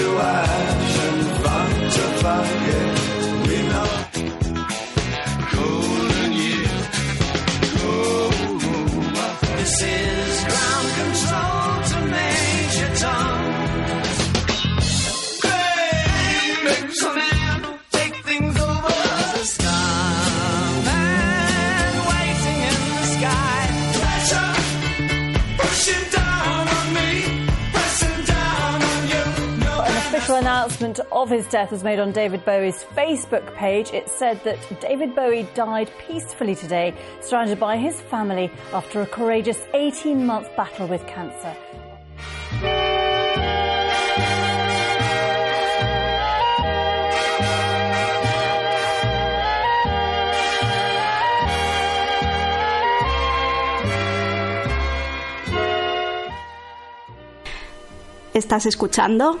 to ash announcement of his death was made on David Bowie's Facebook page. It said that David Bowie died peacefully today, surrounded by his family after a courageous 18 month battle with cancer. Estás escuchando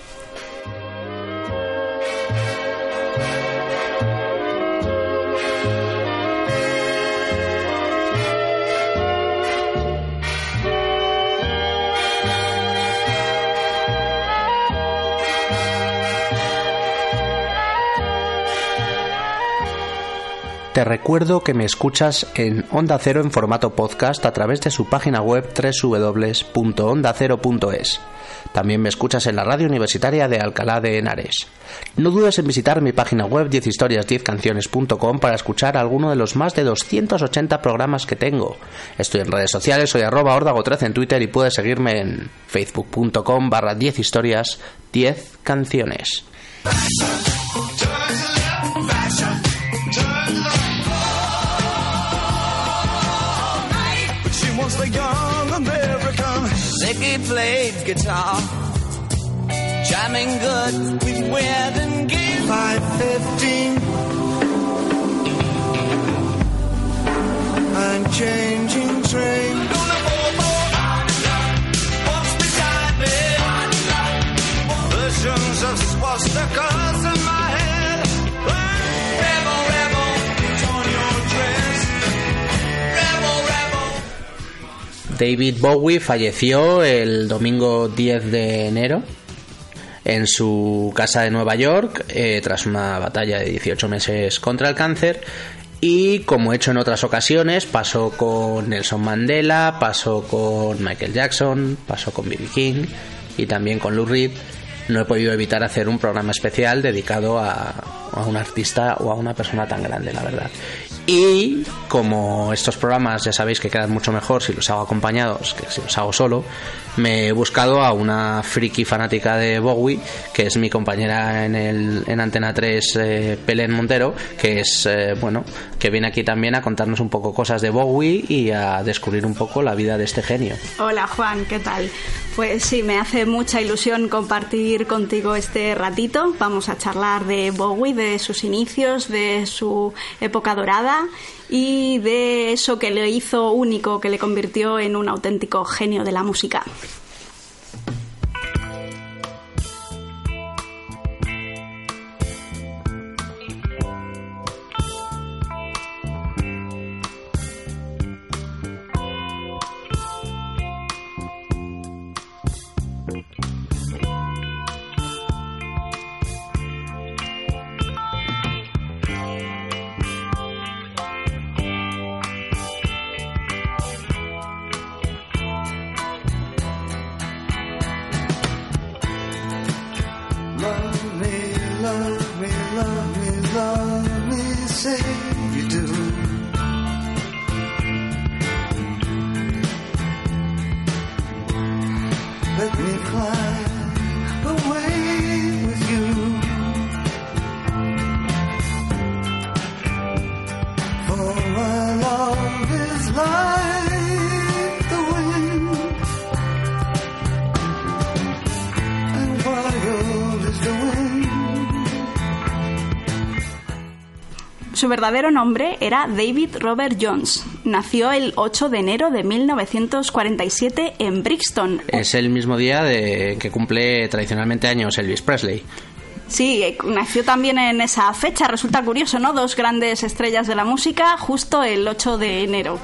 Te recuerdo que me escuchas en Onda Cero en formato podcast a través de su página web www.ondacero.es. También me escuchas en la radio universitaria de Alcalá de Henares. No dudes en visitar mi página web 10historias10canciones.com para escuchar alguno de los más de 280 programas que tengo. Estoy en redes sociales, soy arroba ordago13 en Twitter y puedes seguirme en facebook.com barra 10 historias 10 canciones. Played guitar, jamming good with weird and gay. Five fifteen. I'm changing train. Gonna go more. Walks beside me. Versions of swastikas David Bowie falleció el domingo 10 de enero en su casa de Nueva York eh, tras una batalla de 18 meses contra el cáncer y como he hecho en otras ocasiones pasó con Nelson Mandela, pasó con Michael Jackson, pasó con B.B. King y también con Lou Reed no he podido evitar hacer un programa especial dedicado a, a un artista o a una persona tan grande, la verdad. Y como estos programas ya sabéis que quedan mucho mejor si los hago acompañados que si los hago solo, me he buscado a una friki fanática de Bowie, que es mi compañera en, el, en Antena 3, eh, Pelén Montero, que es, eh, bueno, que viene aquí también a contarnos un poco cosas de Bowie y a descubrir un poco la vida de este genio. Hola Juan, ¿qué tal? Pues sí, me hace mucha ilusión compartir contigo este ratito. Vamos a charlar de Bowie, de sus inicios, de su época dorada y de eso que le hizo único, que le convirtió en un auténtico genio de la música. Su verdadero nombre era David Robert Jones. Nació el 8 de enero de 1947 en Brixton. Es el mismo día de que cumple tradicionalmente años Elvis Presley. Sí, eh, nació también en esa fecha, resulta curioso, ¿no? Dos grandes estrellas de la música justo el 8 de enero.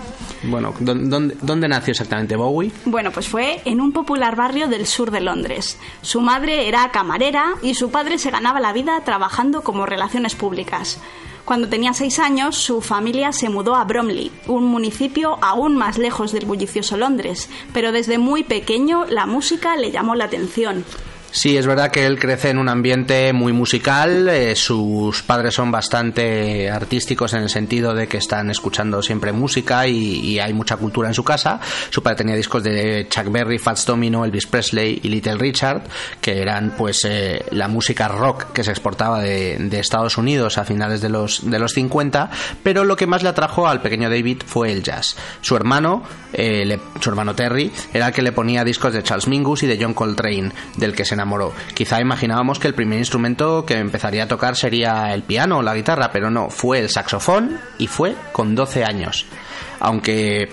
Bueno, ¿dónde, ¿dónde, nació exactamente Bowie? Bueno, pues fue en un popular barrio del sur de Londres. Su madre era camarera y su padre se ganaba la vida trabajando como relaciones públicas. Cuando tenía seis años, su familia se mudó a Bromley, un municipio aún más lejos del bullicioso Londres, pero desde muy pequeño la música le llamó la atención. Sí, es verdad que él crece en un ambiente muy musical. Eh, sus padres son bastante artísticos en el sentido de que están escuchando siempre música y, hay mucha cultura en su casa. Su padre tenía discos de Chuck Berry, Fats Domino, Elvis Presley y Little Richard, que eran pues eh, la música rock que se exportaba de, Estados Unidos a finales de los, de los 50. Pero lo que más le atrajo al pequeño David fue el jazz. Su hermano, eh, su hermano Terry, era el que le ponía discos de Charles Mingus y de John Coltrane, del que se enamoró. Quizá imaginábamos que el primer instrumento que empezaría a tocar sería el piano o la guitarra, pero no, fue el saxofón y fue con 12 años. Aunque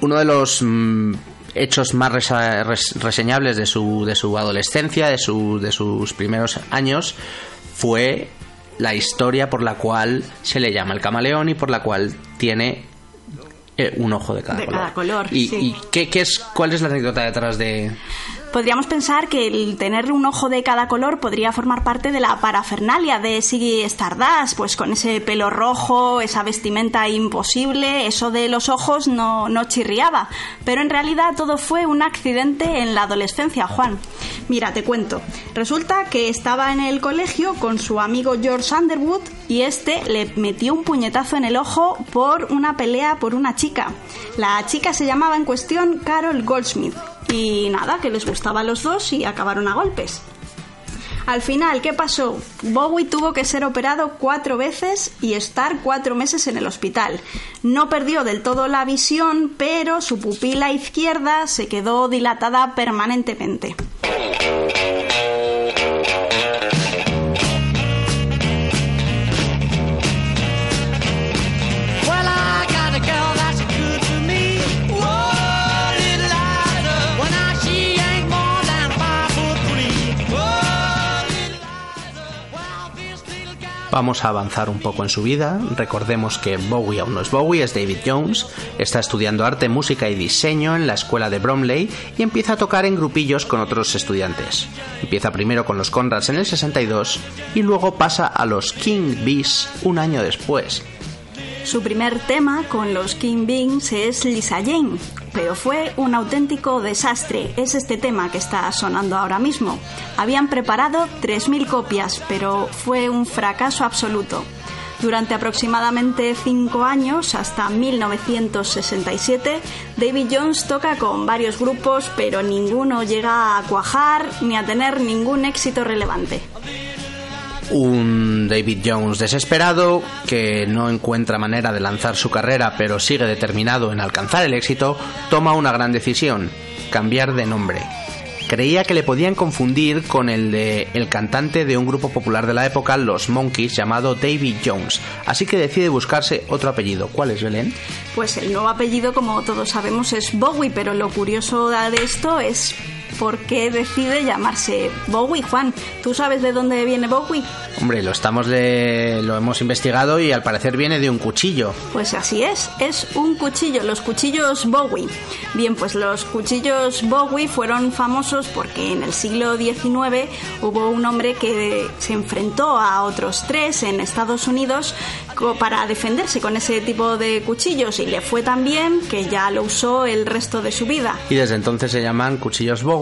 uno de los mm, hechos más reseñables de su, de su adolescencia, de, de sus primeros años, fue la historia por la cual se le llama el camaleón y por la cual tiene eh, un ojo de cada color. ¿Y, qué, qué, es, cuál es la anécdota detrás de, podríamos pensar que el tener un ojo de cada color podría formar parte de la parafernalia de Siggy Stardust, pues con ese pelo rojo, esa vestimenta imposible, eso de los ojos no, no chirriaba. Pero en realidad todo fue un accidente en la adolescencia, Juan. Mira, te cuento. Resulta que estaba en el colegio con su amigo George Underwood y este le metió un puñetazo en el ojo por una pelea por una chica. La chica se llamaba en cuestión Carol Goldsmith y nada, que les gustaba a los dos y acabaron a golpes. Al final, ¿qué pasó? Bowie tuvo que ser operado cuatro veces y estar cuatro meses en el hospital. No perdió del todo la visión, pero su pupila izquierda se quedó dilatada permanentemente. Vamos a avanzar un poco en su vida. Recordemos que Bowie aún no es Bowie, es David Jones. Está estudiando arte, música y diseño en la escuela de Bromley y empieza a tocar en grupillos con otros estudiantes. Empieza primero con los Conrads en el 62 y luego pasa a los King Bees un año después. Su primer tema con los King Beans es Lisa Jane, pero fue un auténtico desastre. Es este tema que está sonando ahora mismo. Habían preparado 3.000 copias, pero fue un fracaso absoluto. Durante aproximadamente cinco años, hasta 1967, David Jones toca con varios grupos, pero ninguno llega a cuajar ni a tener ningún éxito relevante un David Jones desesperado que no encuentra manera de lanzar su carrera pero sigue determinado en alcanzar el éxito, toma una gran decisión, cambiar de nombre. Creía que le podían confundir con el de el cantante de un grupo popular de la época, los Monkeys, llamado David Jones, así que decide buscarse otro apellido. ¿Cuál es, Belén? Pues el nuevo apellido, como todos sabemos, es Bowie, pero lo curioso de esto es por qué decide llamarse Bowie. Juan, ¿tú sabes de dónde viene Bowie? Hombre, lo estamos lo hemos investigado y al parecer viene de un cuchillo. Pues así es, es un cuchillo, los cuchillos Bowie. Bien, pues los cuchillos Bowie fueron famosos porque en el siglo XIX hubo un hombre que se enfrentó a otros tres en Estados Unidos para defenderse con ese tipo de cuchillos y le fue tan bien que ya lo usó el resto de su vida. Y desde entonces se llaman cuchillos Bowie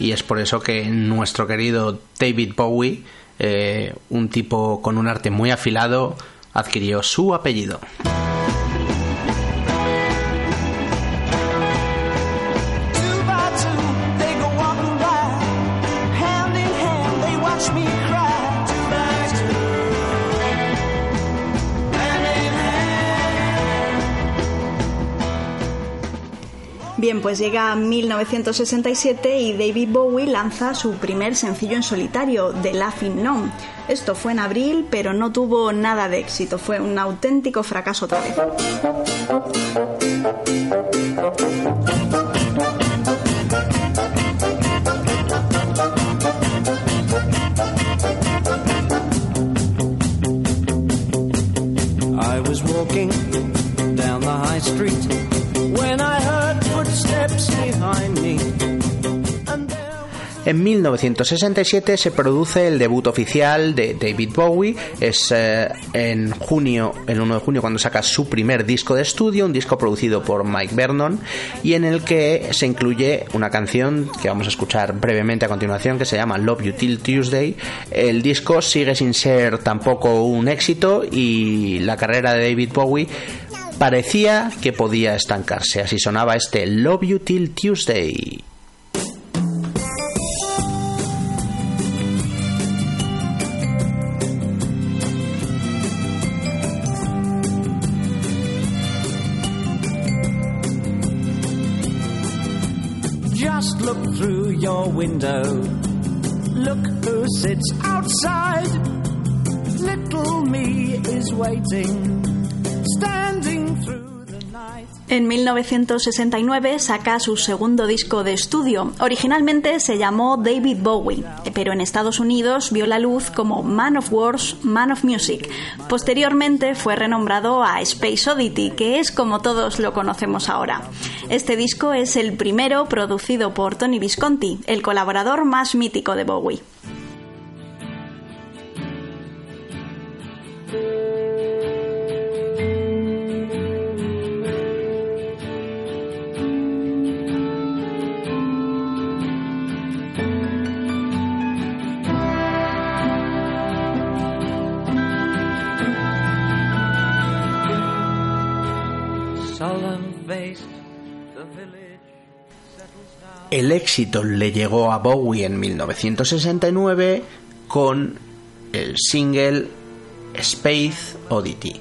y es por eso que nuestro querido David Bowie, eh, un tipo con un arte muy afilado, adquirió su apellido. Bien, pues llega 1967 y David Bowie lanza su primer sencillo en solitario, The Laughing Gnome. Esto fue en abril, pero no tuvo nada de éxito, fue un auténtico fracaso otra vez. En 1967 se produce el debut oficial de David Bowie. Es eh, en junio, el 1 de junio, cuando saca su primer disco de estudio, un disco producido por Mike Vernon y en el que se incluye una canción que vamos a escuchar brevemente a continuación que se llama Love You Till Tuesday. El disco sigue sin ser tampoco un éxito y la carrera de David Bowie parecía que podía estancarse. Así sonaba este Love You Till Tuesday. Window. Look who sits outside. Little me is waiting, standing through. En 1969 saca su segundo disco de estudio. Originalmente se llamó David Bowie, pero en Estados Unidos vio la luz como Man of Wars, Man of Music. Posteriormente fue renombrado a Space Oddity, que es como todos lo conocemos ahora. Este disco es el primero producido por Tony Visconti, el colaborador más mítico de Bowie. El éxito le llegó a Bowie en 1969 con el single Space Oddity,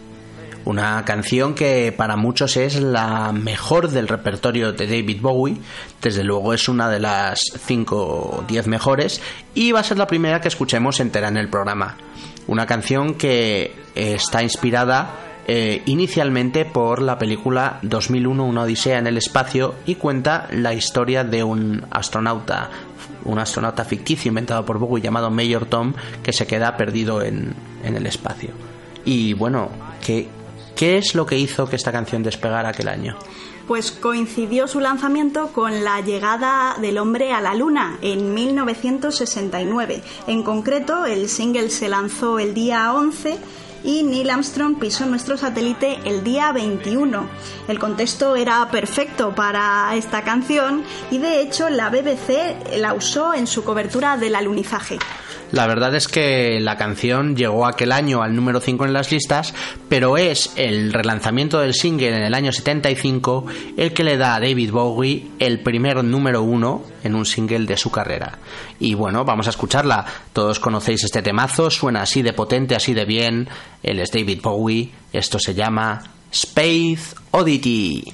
una canción que para muchos es la mejor del repertorio de David Bowie, desde luego es una de las 5 o 10 mejores y va a ser la primera que escuchemos entera en el programa. Una canción que está inspirada eh, inicialmente por la película 2001 Una Odisea en el Espacio y cuenta la historia de un astronauta, un astronauta ficticio inventado por Bowie llamado Major Tom que se queda perdido en, en el espacio. Y bueno, ¿qué, ¿qué es lo que hizo que esta canción despegara aquel año? Pues coincidió su lanzamiento con la llegada del hombre a la Luna en 1969. En concreto, el single se lanzó el día 11 y Neil Armstrong pisó nuestro satélite el día 21. El contexto era perfecto para esta canción y de hecho la BBC la usó en su cobertura del alunizaje. La verdad es que la canción llegó aquel año al número 5 en las listas, pero es el relanzamiento del single en el año 75 el que le da a David Bowie el primer número 1 en un single de su carrera. Y bueno, vamos a escucharla. Todos conocéis este temazo, suena así de potente, así de bien. Él es David Bowie, esto se llama Space Oddity.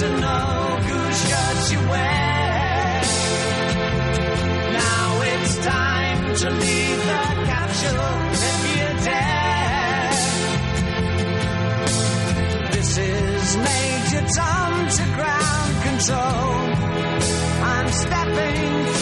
To know whose shirts you wear. Now it's time to leave the capsule if you dare. This is Major Tom to ground control. I'm stepping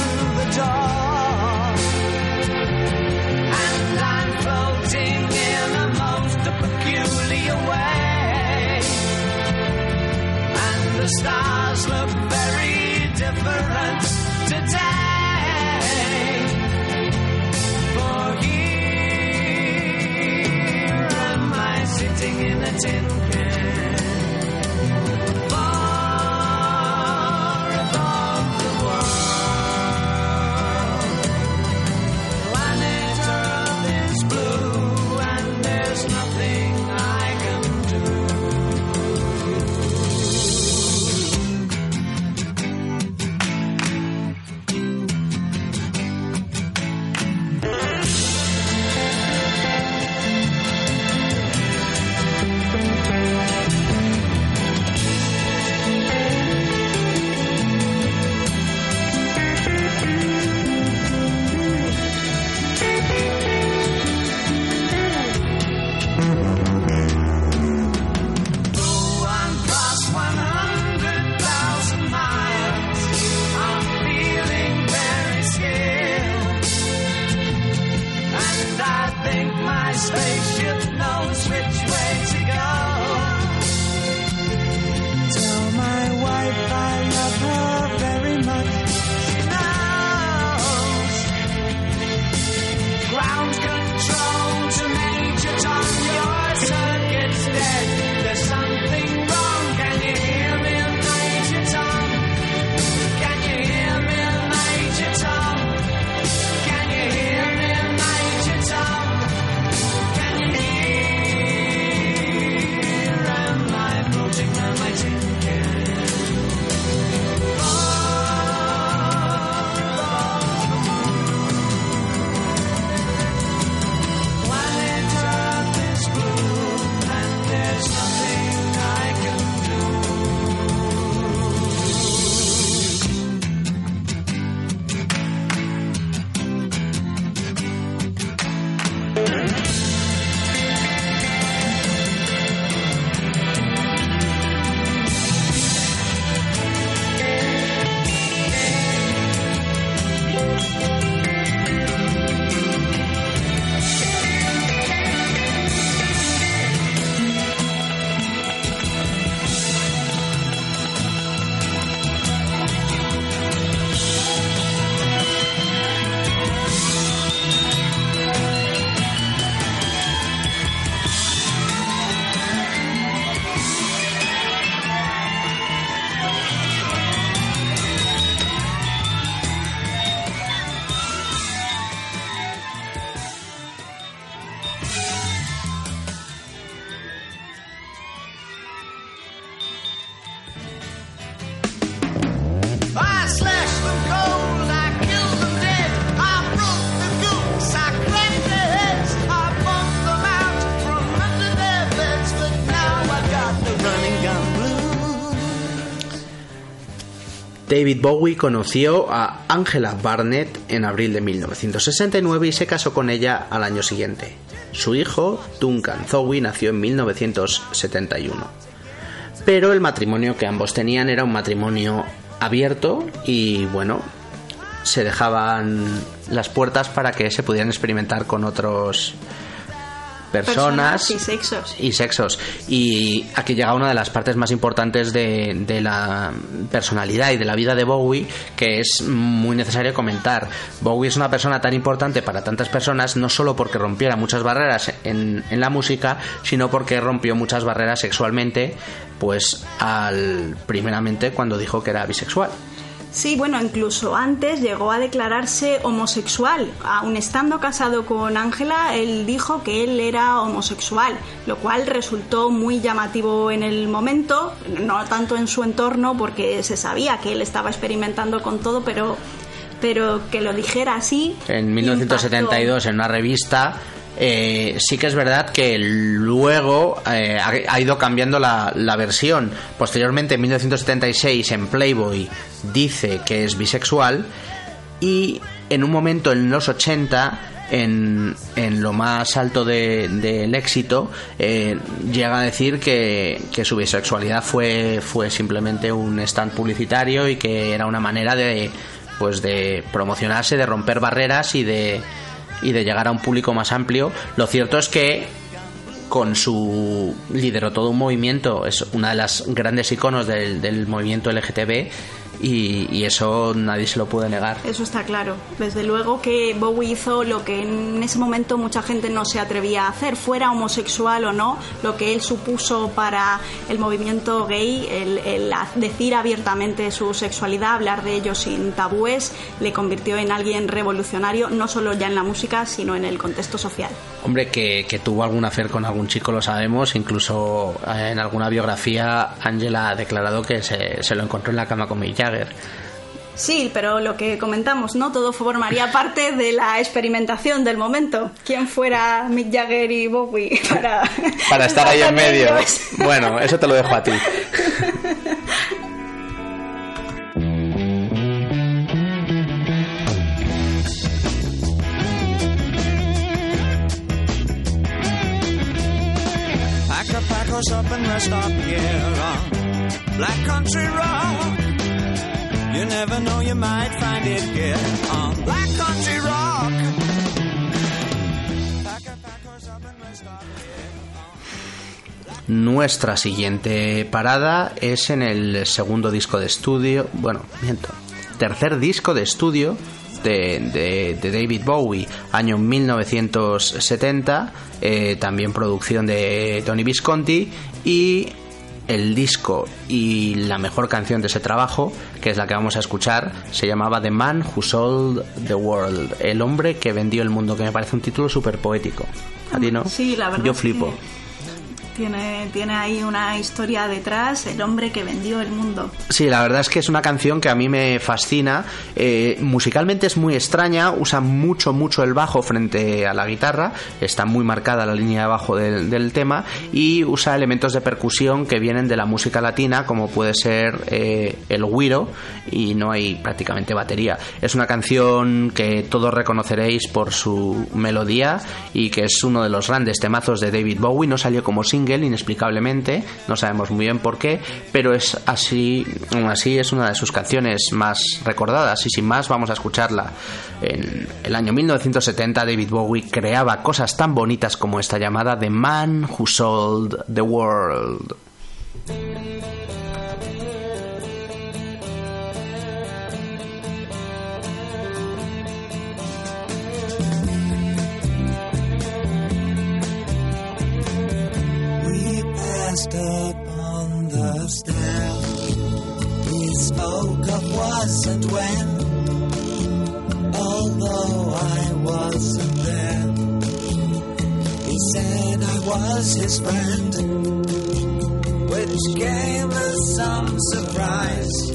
David Bowie conoció a Angela Barnett en abril de 1969 y se casó con ella al año siguiente. Su hijo, Duncan Zowie, nació en 1971. Pero el matrimonio que ambos tenían era un matrimonio abierto y bueno, se dejaban las puertas para que se pudieran experimentar con otros personas, y sexos. Y sexos. Y aquí llega una de las partes más importantes de, de, la personalidad y de la vida de Bowie, que es muy necesario comentar. Bowie es una persona tan importante para tantas personas, no solo porque rompiera muchas barreras en, en la música, sino porque rompió muchas barreras sexualmente, pues al primeramente cuando dijo que era bisexual. Sí, bueno, incluso antes llegó a declararse homosexual. Aun estando casado con Ángela, él dijo que él era homosexual, lo cual resultó muy llamativo en el momento, no tanto en su entorno, porque se sabía que él estaba experimentando con todo, pero, pero que lo dijera así. En 1972, en una revista, eh, sí que es verdad que luego eh, ha, ido cambiando la, la, versión. Posteriormente, en 1976, en Playboy, dice que es bisexual y en un momento en los 80 en, en, lo más alto del de, éxito, eh, llega a decir que, que, su bisexualidad fue, fue simplemente un stand publicitario y que era una manera de, pues de promocionarse, de romper barreras y de, y de llegar a un público más amplio. Lo cierto es que con su lideró todo un movimiento, es una de las grandes iconos del, del movimiento LGTB y, eso nadie se lo puede negar. Eso está claro. Desde luego que Bowie hizo lo que en ese momento mucha gente no se atrevía a hacer, fuera homosexual o no, lo que él supuso para el movimiento gay, el, decir abiertamente su sexualidad, hablar de ello sin tabúes, le convirtió en alguien revolucionario, no solo ya en la música, sino en el contexto social. Hombre, que, tuvo algún afer con algún chico lo sabemos, incluso eh, en alguna biografía Angela ha declarado que se, se lo encontró en la cama con Sí, pero lo que comentamos, ¿no? Todo formaría parte de la experimentación del momento. ¿Quién fuera Mick Jagger y Bowie para... Para estar ahí en medio. Bueno, eso te lo dejo a ti. Black Country Rock Nuestra siguiente parada es en el segundo disco de estudio, bueno, miento, tercer disco de estudio de, David Bowie, año 1970, eh, también producción de Tony Visconti y el disco y la mejor canción de ese trabajo, que es la que vamos a escuchar, se llamaba The Man Who Sold the World, el hombre que vendió el mundo, que me parece un título súper poético. ¿A ti no? Sí, la verdad. Yo flipo. Tiene, tiene ahí una historia detrás, el hombre que vendió el mundo. Sí, la verdad es que es una canción que a mí me fascina. Eh, musicalmente es muy extraña, usa mucho, mucho el bajo frente a la guitarra, está muy marcada la línea de bajo del, tema y usa elementos de percusión que vienen de la música latina, como puede ser eh, el guiro, y no hay prácticamente batería. Es una canción que todos reconoceréis por su melodía y que es uno de los grandes temazos de David Bowie. No salió como single inexplicablemente, no sabemos muy bien por qué, pero es así, así es una de sus canciones más recordadas y sin más vamos a escucharla. En el año 1970 David Bowie creaba cosas tan bonitas como esta llamada The Man Who Sold the World. Passed up on the stair. He spoke of was and when, although I wasn't there. He said I was his friend, which gave us some surprise.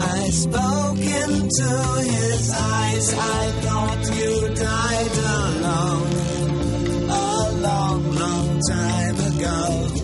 I spoke into his eyes, I thought you died alone a long, long time ago.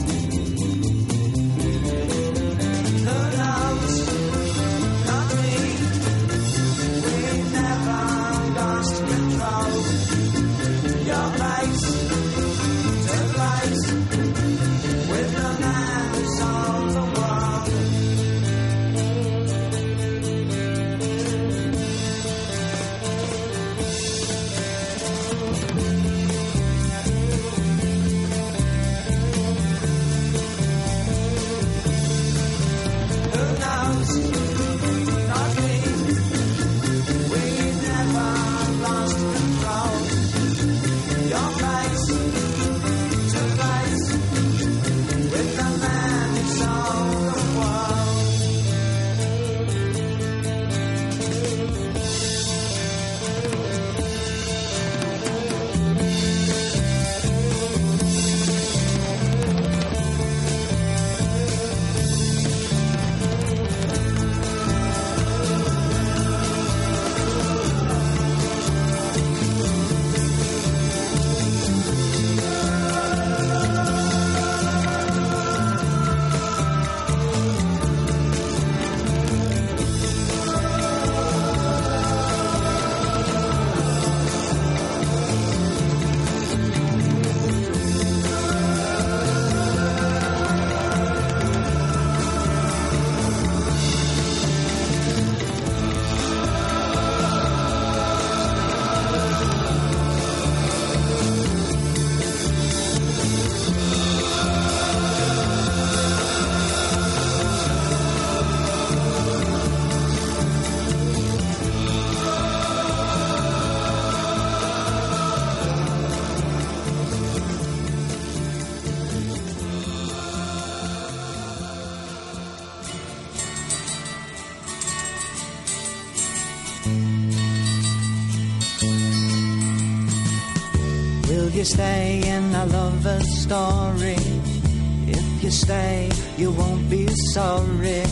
You won't be sorry,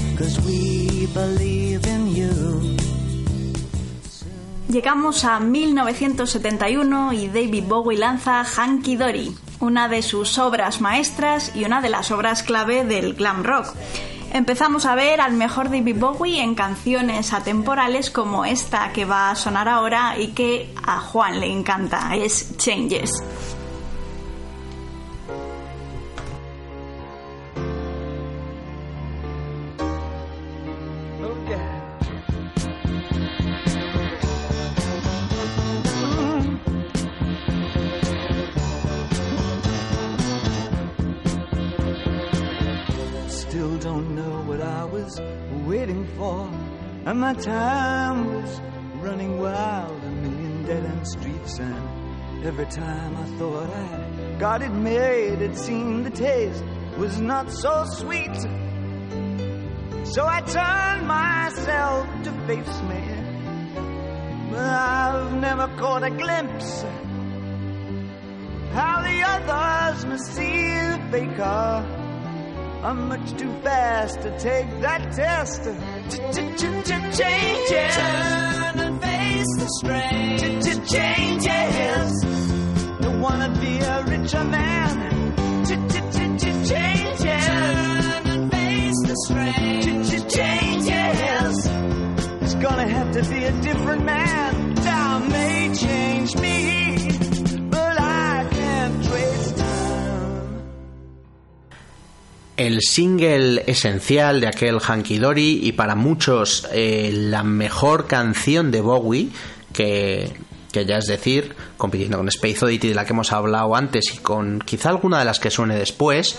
we believe in you. Llegamos a 1971 y David Bowie lanza Hanky Dory, una de sus obras maestras y una de las obras clave del glam rock. Empezamos a ver al mejor David Bowie en canciones atemporales como esta que va a sonar ahora y que a Juan le encanta, es Changes. I had made, it seemed the taste was not so sweet. So I turned myself to face me. But I've never caught a glimpse how the others must see the faker. I'm much too fast to take that test. Changes. Turn and face the strain. Changes. Don't wanna el single esencial de aquel Hanky Dory y para muchos eh, la mejor canción de Bowie que, que ya es decir, compitiendo con Space Oddity de la que hemos hablado antes y con quizá alguna de las que suene después,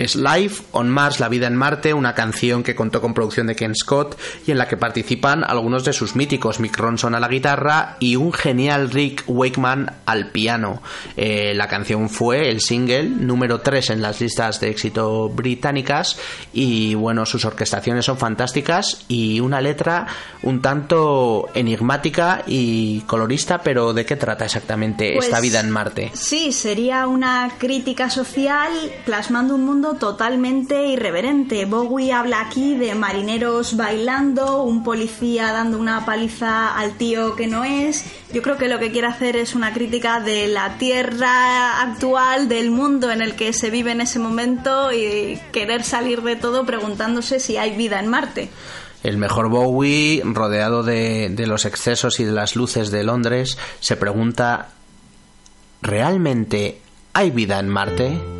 es Life on Mars, La vida en Marte, una canción que contó con producción de Ken Scott y en la que participan algunos de sus míticos, Mick Ronson a la guitarra y un genial Rick Wakeman al piano. Eh, la canción fue el single número 3 en las listas de éxito británicas y bueno, sus orquestaciones son fantásticas y una letra un tanto enigmática y colorista, pero ¿de qué trata exactamente esta Pues, vida en Marte? Sí, sería una crítica social plasmando un mundo totalmente irreverente. Bowie habla aquí de marineros bailando, un policía dando una paliza al tío que no es. Yo creo que lo que quiere hacer es una crítica de la tierra actual, del mundo en el que se vive en ese momento y querer salir de todo preguntándose si hay vida en Marte. El mejor Bowie, rodeado de, los excesos y de las luces de Londres, se pregunta, ¿realmente hay vida en Marte?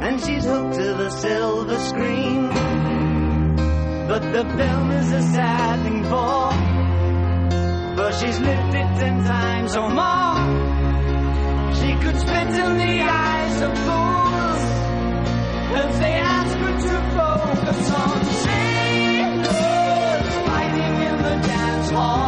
and she's hooked to the silver screen. But the film is a sad thing for, for she's lived it ten times or more. She could spit in the eyes of fools if they ask her to focus on sailors fighting in the dance hall.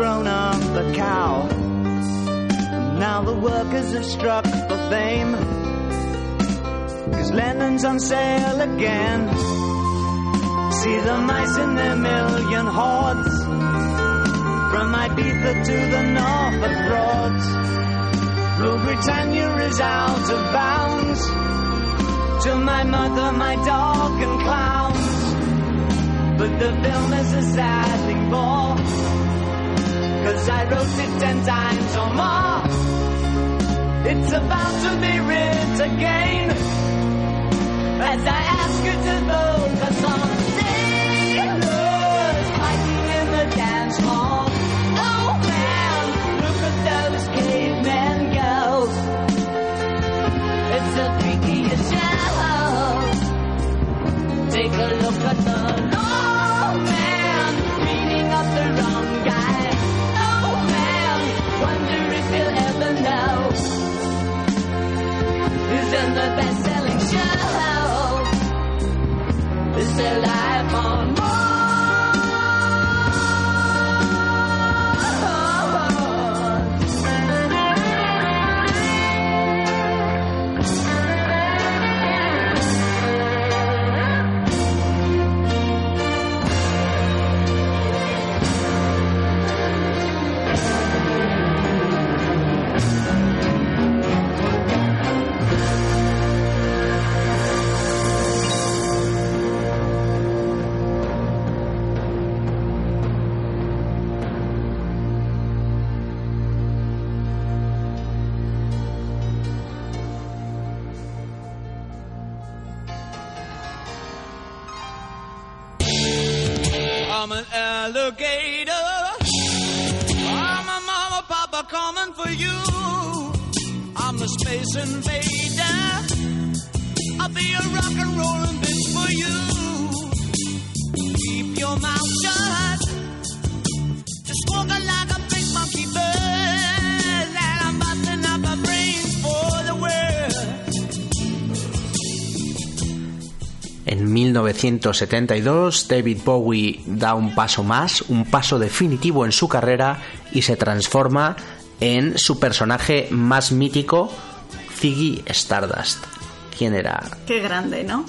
grown up a cow. And now the workers have struck for fame. Cause Lennon's on sale again. See the mice in their million hordes. From Ibiza to the Norfolk Broads. Rule Britannia is out of bounds to my mother, my dog, and clowns. But the film is a sad thing for, cause I wrote it ten times or more. It's about to be writ again, as I ask you to focus on sailors who's in the best-selling show. Is there life on 1972, David Bowie da un paso más, un paso definitivo en su carrera y se transforma en su personaje más mítico, Ziggy Stardust. ¿Quién era? Qué grande, ¿no?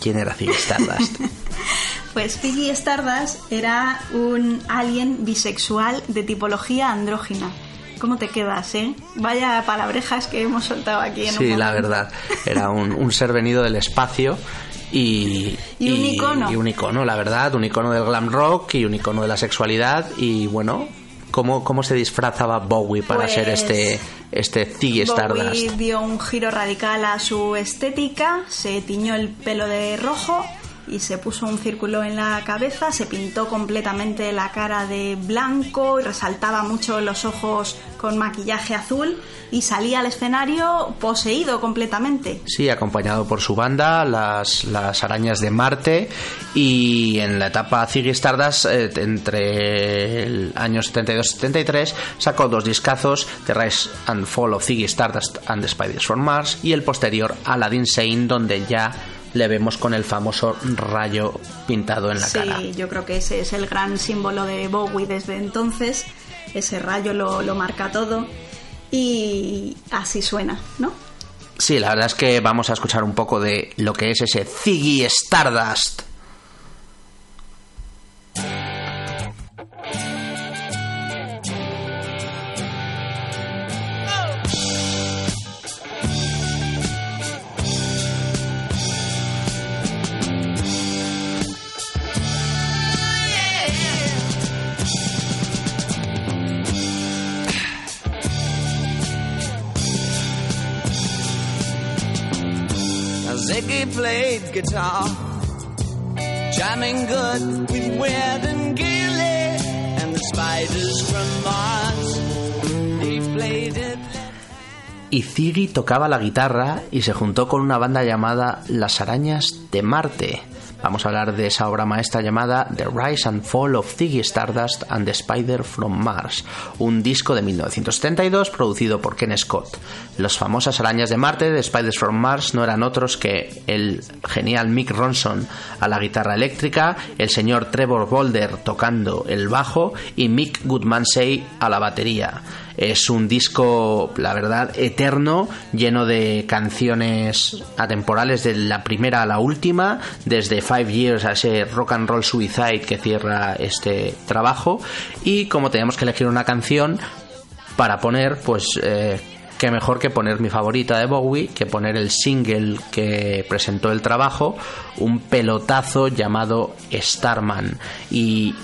¿Quién era Ziggy Stardust? pues Ziggy Stardust era un alien bisexual de tipología andrógina. ¿Cómo te quedas, eh? Vaya palabrejas que hemos soltado aquí en Sí, un la verdad. Era un, un ser venido del espacio y, Y un icono. y un icono, la verdad, un icono del glam rock y un icono de la sexualidad y bueno, ¿cómo, cómo se disfrazaba Bowie para Pues, ser este este Ziggy Stardust? Bowie dio un giro radical a su estética, se tiñó el pelo de rojo y se puso un círculo en la cabeza, se pintó completamente la cara de blanco y resaltaba mucho los ojos con maquillaje azul y salía al escenario poseído completamente. Sí, acompañado por su banda, las, las arañas de Marte, y en la etapa Ziggy Stardust, eh, entre el año 72 y 73, sacó dos discazos, The Rise and Fall of Ziggy Stardust and the Spiders from Mars, y el posterior Aladdin Sane, donde ya le vemos con el famoso rayo pintado en la sí, cara. yo creo que ese es el gran símbolo de Bowie desde entonces. Ese rayo lo, lo marca todo y así suena, ¿no? Sí, la verdad es que vamos a escuchar un poco de lo que es ese Ziggy Stardust. Y Ziggy tocaba la guitarra y se juntó con una banda llamada Las Arañas de Marte. Vamos a hablar de esa obra maestra llamada The Rise and Fall of Ziggy Stardust and the Spider from Mars, un disco de 1972 producido por Ken Scott. Las famosas arañas de Marte de Spiders from Mars no eran otros que el genial Mick Ronson a la guitarra eléctrica, el señor Trevor Boulder tocando el bajo y Mick Goodmansey a la batería. Es un disco, la verdad, eterno, lleno de canciones atemporales de la primera a la última, desde Five Years a ese Rock and Roll Suicide que cierra este trabajo. Y como teníamos que elegir una canción para poner, pues eh, qué mejor que poner mi favorita de Bowie, que poner el single que presentó el trabajo, un pelotazo llamado Starman. Y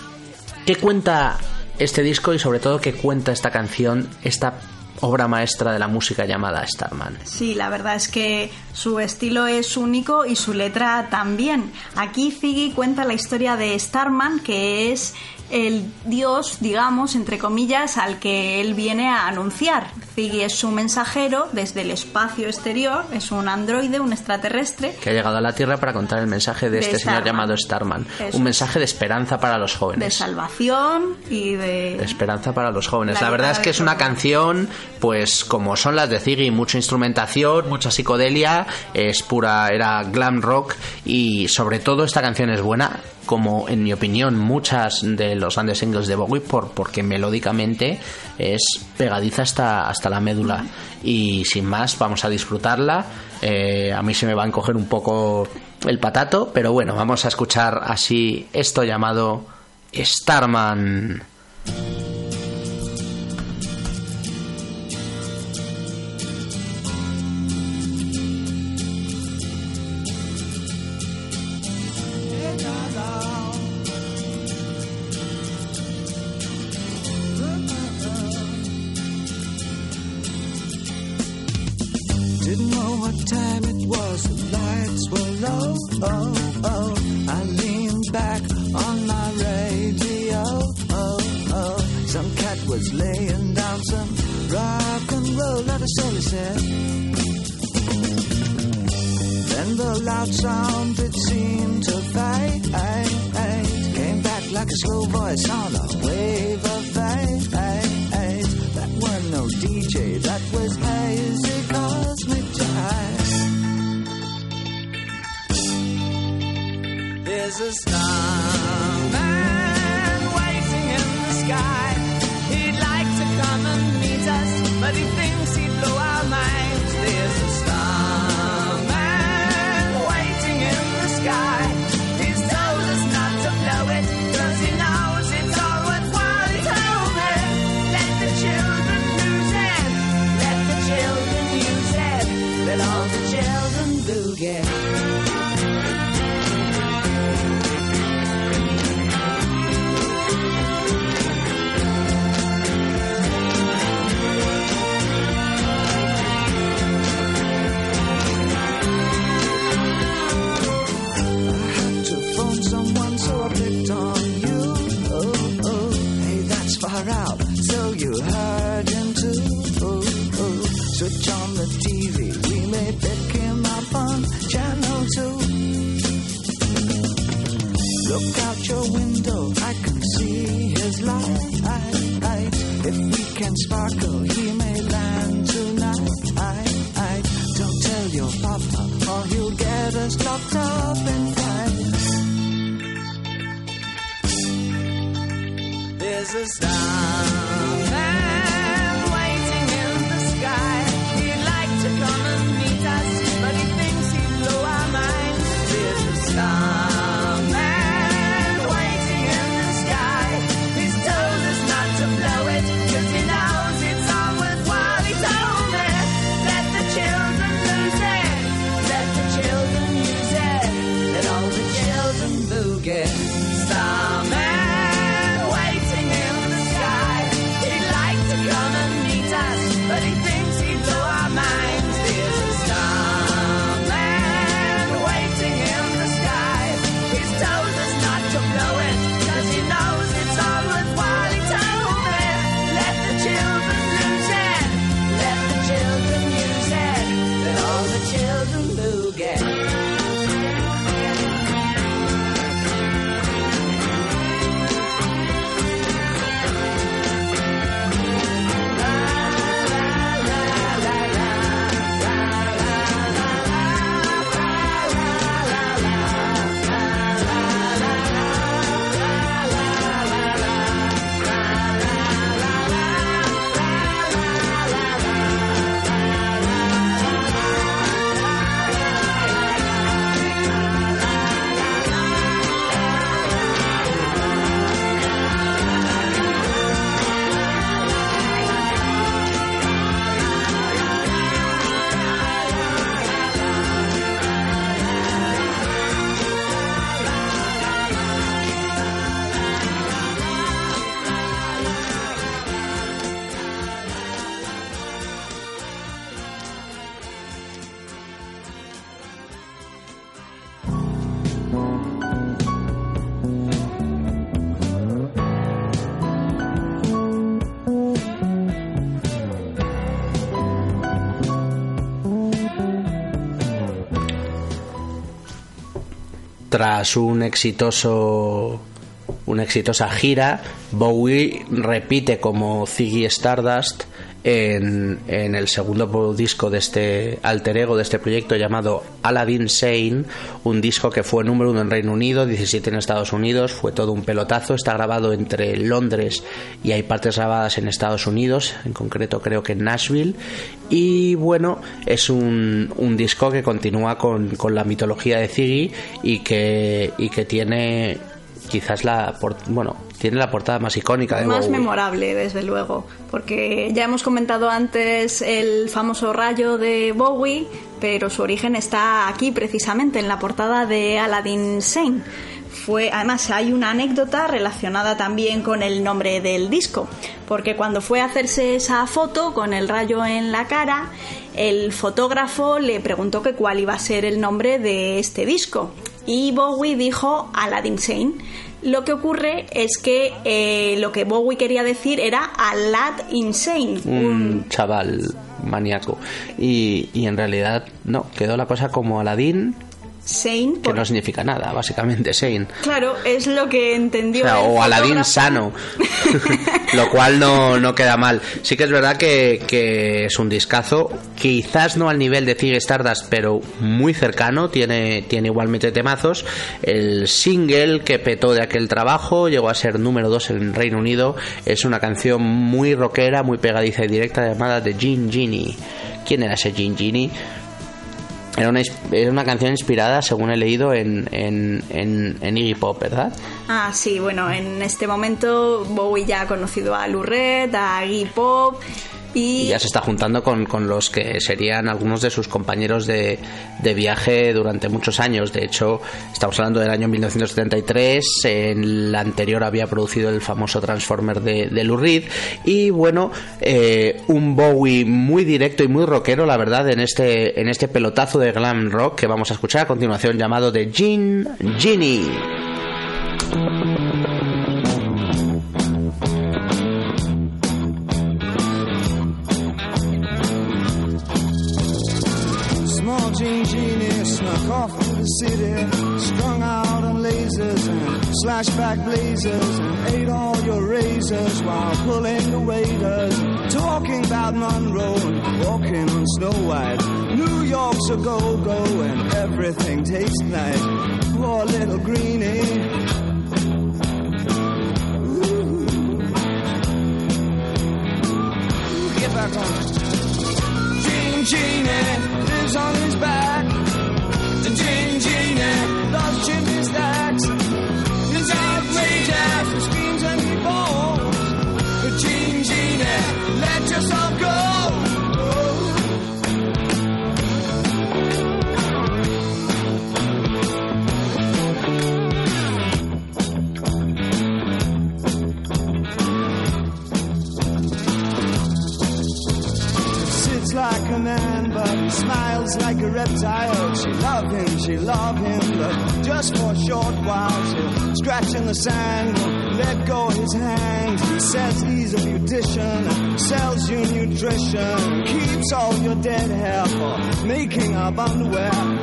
¿Qué cuenta este disco y sobre todo qué cuenta esta canción, esta obra maestra de la música llamada Starman? Sí, la verdad es que su estilo es único y su letra también. Aquí Ziggy cuenta la historia de Starman, que es el dios, digamos, entre comillas, al que él viene a anunciar. Ziggy es su mensajero desde el espacio exterior, es un androide, un extraterrestre. Que ha llegado a la Tierra para contar el mensaje de, De este señor llamado Starman. Eso Un mensaje de esperanza para los de jóvenes. salvación y de... De esperanza para los jóvenes. La La verdad es que de es una canción, pues como son las de Ziggy, mucha instrumentación, mucha psicodelia, es pura, era glam rock y sobre todo esta canción es buena, como en mi opinión muchas de los grandes singles de Bowie, por, porque melódicamente es pegadiza hasta, hasta la médula. Y sin más, vamos a disfrutarla. Eh, a mí se me va a encoger un poco el patato, pero bueno, vamos a escuchar así esto llamado Starman. Tras un exitoso una exitosa gira, Bowie repite como Ziggy Stardust en, en el segundo disco de este alter ego de este proyecto llamado Aladdin Sane, un disco que fue número uno en Reino Unido, 17 en Estados Unidos, fue todo un pelotazo, está grabado entre Londres y hay partes grabadas en Estados Unidos, en concreto creo que en Nashville, y bueno, es un, un disco que continúa con, con la mitología de Ziggy y que, y que tiene quizás la bueno tiene la portada más icónica de Más Bowie. memorable, desde luego, porque ya hemos comentado antes el famoso rayo de Bowie, pero su origen está aquí precisamente en la portada de Aladdin Sane. Fue, además hay una anécdota relacionada también con el nombre del disco, porque cuando fue a hacerse esa foto con el rayo en la cara, el fotógrafo le preguntó que cuál iba a ser el nombre de este disco y Bowie dijo Aladdin Sane. Lo que ocurre es que eh, lo que Bowie quería decir era Alad Insane. un chaval maníaco y, y en realidad no quedó la cosa como Aladdin Sane. Que no significa nada, básicamente, Sane. Claro, es lo que entendió. O, o Aladín sano, lo cual no, no, queda mal. Sí que es verdad que, que, es un discazo, quizás no al nivel de Ziggy Stardust, pero muy cercano, tiene, tiene igualmente temazos. El single que petó de aquel trabajo llegó a ser número 2 en Reino Unido, es una canción muy rockera, muy pegadiza y directa llamada The Gin Genie. ¿Quién era ese Gin Genie? Era una, era una canción inspirada, según he leído, en, en, en, en, Iggy Pop, ¿verdad? Ah, sí, bueno, en este momento Bowie ya ha conocido a Lou Reed, a Iggy Pop y... ya se está juntando con, con, los que serían algunos de sus compañeros de, de, viaje durante muchos años. De hecho, estamos hablando del año 1973. En el anterior había producido el famoso Transformer de, de Lou Reed. Y bueno, eh, un Bowie muy directo y muy rockero, la verdad, en este, en este pelotazo de glam rock que vamos a escuchar a continuación llamado The Gin Genie. Off to the city, strung out on lasers and slashback blazers, and ate all your razors while pulling the waiters, talking about Monroe and walking on Snow White. New York's a go-go and everything tastes nice. Poor little greenie. Ooh. Get back on Genie lives on his back. The Gene Genie loves chimney stacks. Let go his hand. He says he's a beautician, sells you nutrition, keeps all your dead hair for making up underwear.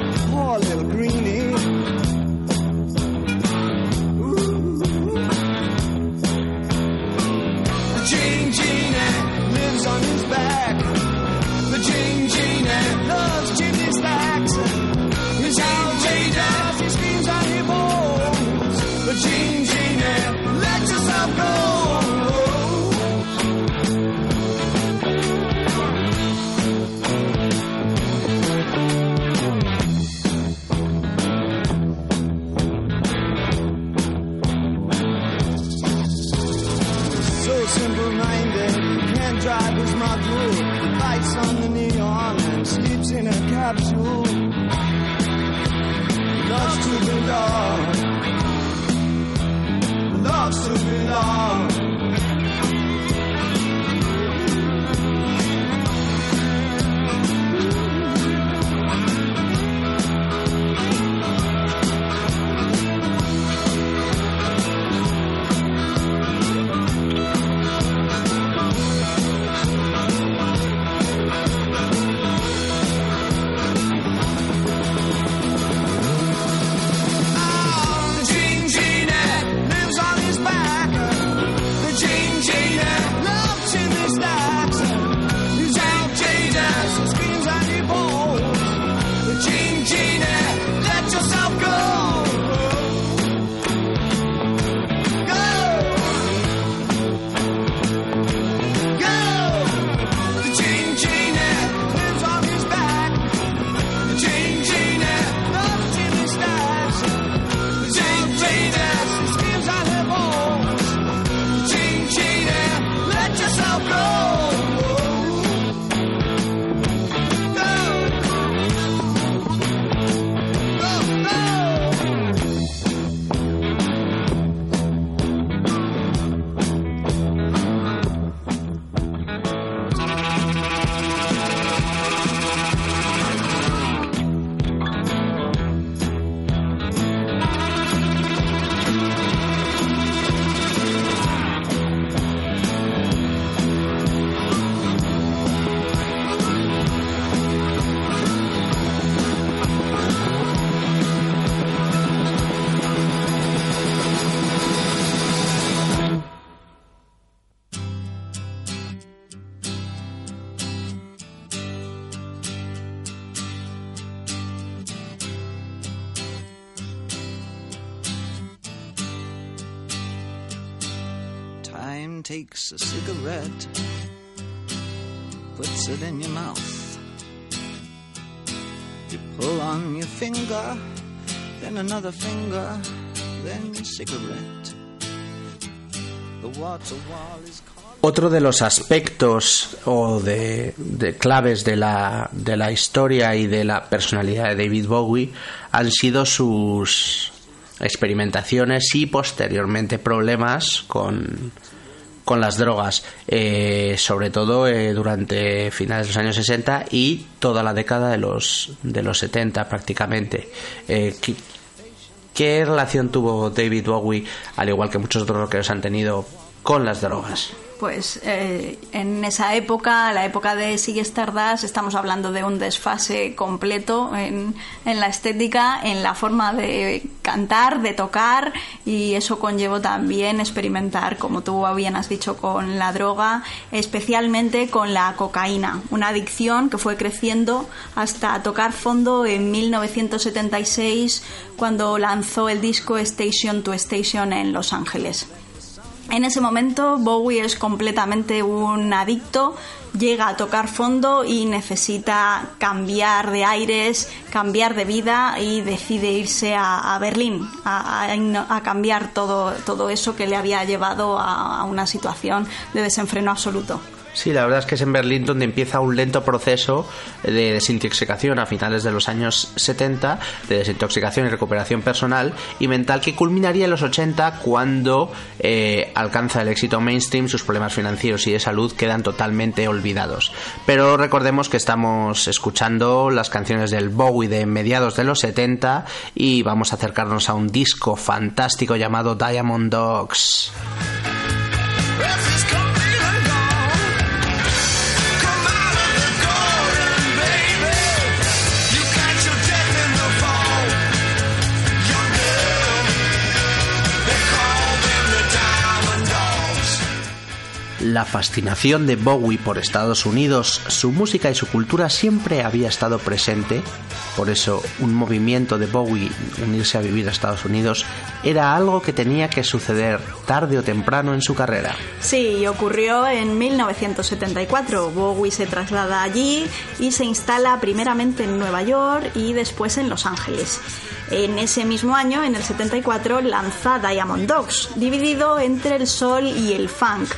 Otro de los aspectos o de, claves de la, de la historia y de la personalidad de David Bowie han sido sus experimentaciones y posteriormente problemas con, con las drogas, eh, sobre todo eh, durante finales de los años 60 y toda la década de los, de los 70 prácticamente. Eh, ¿qué, ¿Qué relación tuvo David Bowie, al igual que muchos otros rockeros han tenido, con las drogas? Pues eh, en esa época, la época de Sigue Stardust, estamos hablando de un desfase completo en, en, la estética, en la forma de cantar, de tocar y eso conllevó también experimentar, como tú bien has dicho, con la droga, especialmente con la cocaína, una adicción que fue creciendo hasta tocar fondo en 1976 cuando lanzó el disco Station to Station en Los Ángeles. En ese momento Bowie es completamente un adicto, llega a tocar fondo y necesita cambiar de aires, cambiar de vida y decide irse a, Berlín a, cambiar todo, todo eso que le había llevado a una situación de desenfreno absoluto. Sí, la verdad es que es en Berlín donde empieza un lento proceso de desintoxicación a finales de los años 70, de desintoxicación y recuperación personal y mental que culminaría en los 80 cuando eh, alcanza el éxito mainstream, sus problemas financieros y de salud quedan totalmente olvidados. Pero recordemos que estamos escuchando las canciones del Bowie de mediados de los 70 y vamos a acercarnos a un disco fantástico llamado Diamond Dogs. La fascinación de Bowie por Estados Unidos, su música y su cultura siempre había estado presente, por eso un movimiento de Bowie unirse a vivir a Estados Unidos era algo que tenía que suceder tarde o temprano en su carrera. Sí, ocurrió en 1974. Bowie se traslada allí y se instala primeramente en Nueva York y después en Los Ángeles. En ese mismo año, en el 74, lanza Diamond Dogs, dividido entre el soul y el funk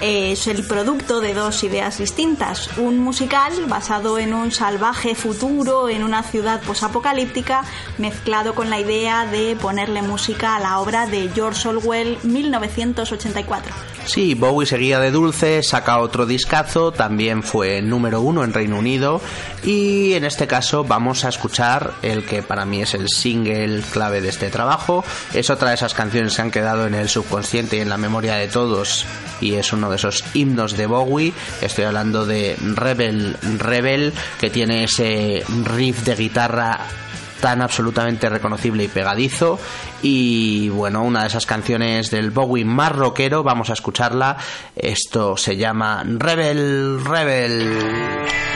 es el producto de dos ideas distintas. Un musical basado en un salvaje futuro en una ciudad posapocalíptica, mezclado con la idea de ponerle música a la obra de George Orwell 1984. Sí, Bowie seguía de dulce, saca otro discazo, también fue número uno en Reino Unido y en este caso vamos a escuchar el que para mí es el single clave de este trabajo. Es otra de esas canciones que han quedado en el subconsciente y en la memoria de todos y es uno de esos himnos de Bowie. Estoy hablando de Rebel Rebel que tiene ese riff de guitarra tan absolutamente reconocible y pegadizo. Y bueno, una de esas canciones del Bowie más rockero, vamos a escucharla. Esto se llama Rebel, Rebel.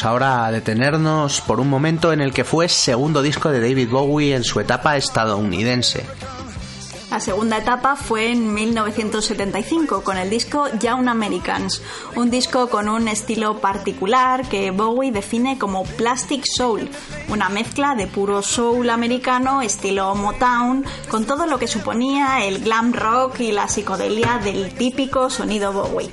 Vamos ahora a detenernos por un momento en el que fue segundo disco de David Bowie en su etapa estadounidense. La segunda etapa fue en 1975 con el disco Young Americans, un disco con un estilo particular que Bowie define como Plastic Soul, una mezcla de puro soul americano estilo Motown con todo lo que suponía el glam rock y la psicodelia del típico sonido Bowie.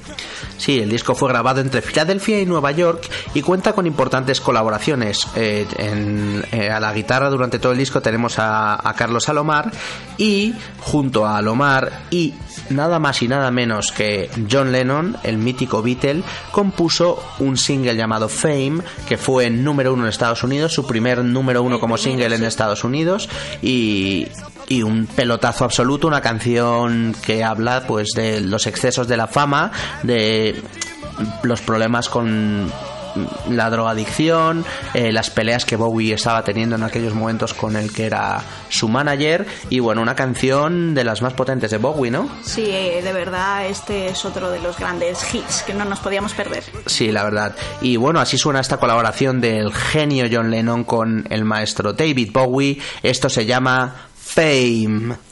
Sí, el disco fue grabado entre Filadelfia y Nueva York y cuenta con importantes colaboraciones. Eh, en, eh, a la guitarra durante todo el disco tenemos a, a Carlos Alomar y junto a Alomar y nada más y nada menos que John Lennon, el mítico Beatle, compuso un single llamado Fame que fue número uno en Estados Unidos, su primer número uno como single en Estados Unidos y, y un pelotazo absoluto, una canción que habla pues de los excesos de la fama, de los problemas con la drogadicción, eh, las peleas que Bowie estaba teniendo en aquellos momentos con el que era su manager y bueno, una canción de las más potentes de Bowie, ¿no? Sí, eh, de verdad este es otro de los grandes hits que no nos podíamos perder. Sí, la verdad. Y bueno, así suena esta colaboración del genio John Lennon con el maestro David Bowie. Esto se llama Fame. Fame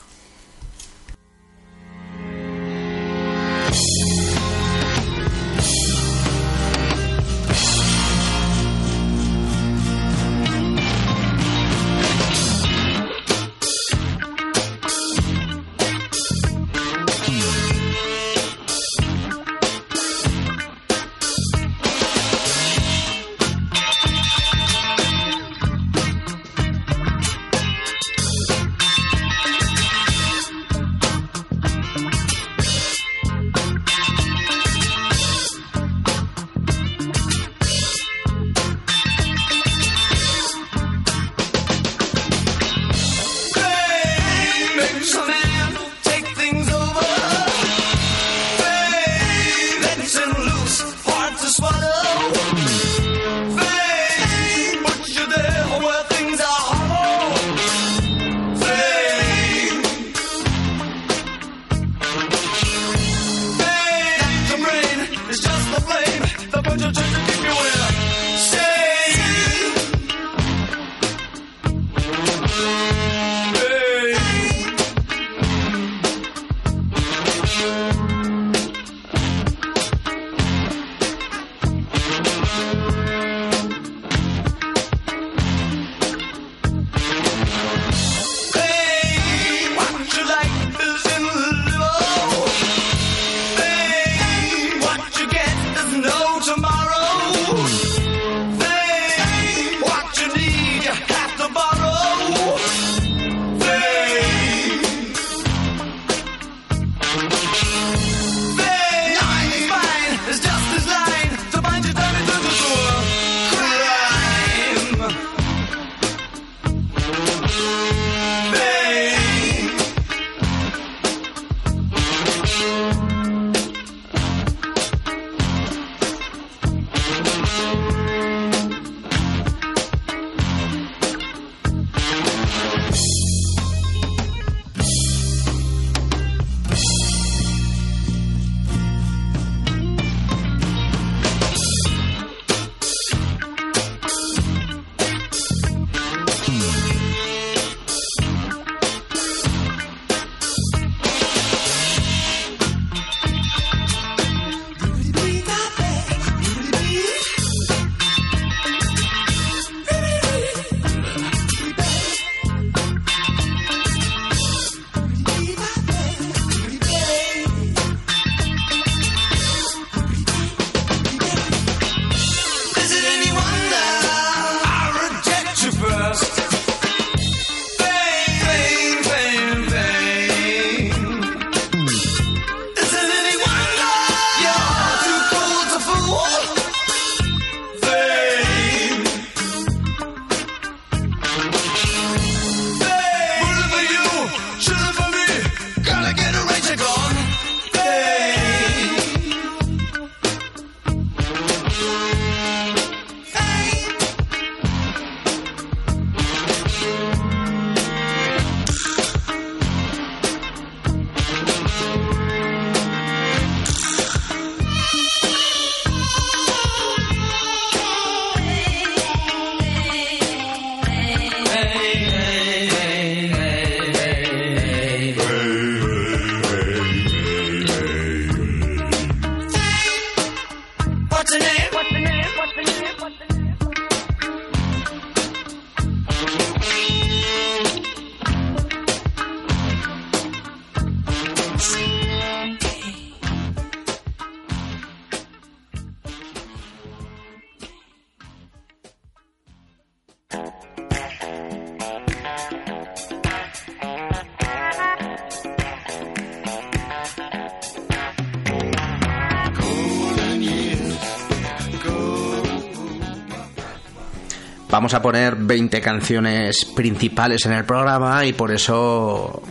Vamos a poner 20 canciones principales en el programa y por eso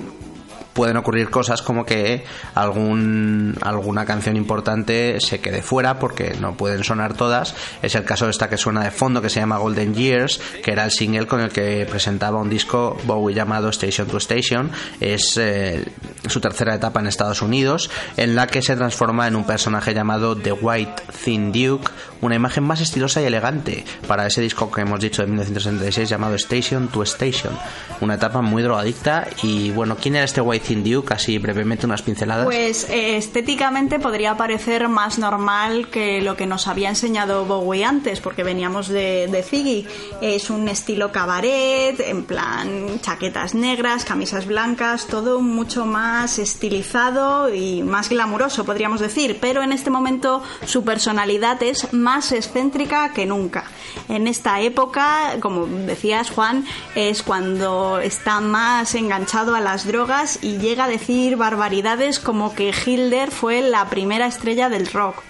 pueden ocurrir cosas como que algún, alguna canción importante se quede fuera porque no pueden sonar todas. Es el caso de esta que suena de fondo que se llama Golden Years, que era el single con el que presentaba un disco Bowie llamado Station to Station. Es eh, su tercera etapa en Estados Unidos, en la que se transforma en un personaje llamado The White Thin Duke, una imagen más estilosa y elegante para ese disco que hemos dicho de 1966 llamado Station to Station. Una etapa muy drogadicta y bueno, ¿quién era este White Thin Duke? Así brevemente unas pinceladas. Pues eh, estéticamente podría parecer más normal que lo que nos había enseñado Bowie antes, porque veníamos de, de Ziggy. Es un estilo cabaret, en plan chaquetas negras, camisas blancas, todo mucho más estilizado y más glamuroso, podríamos decir. Pero en este momento su personalidad es más excéntrica que nunca. En esta época, como decías Juan, es cuando está más enganchado a las drogas y llega a decir barbaridades como que Hilder fue la primera estrella del rock.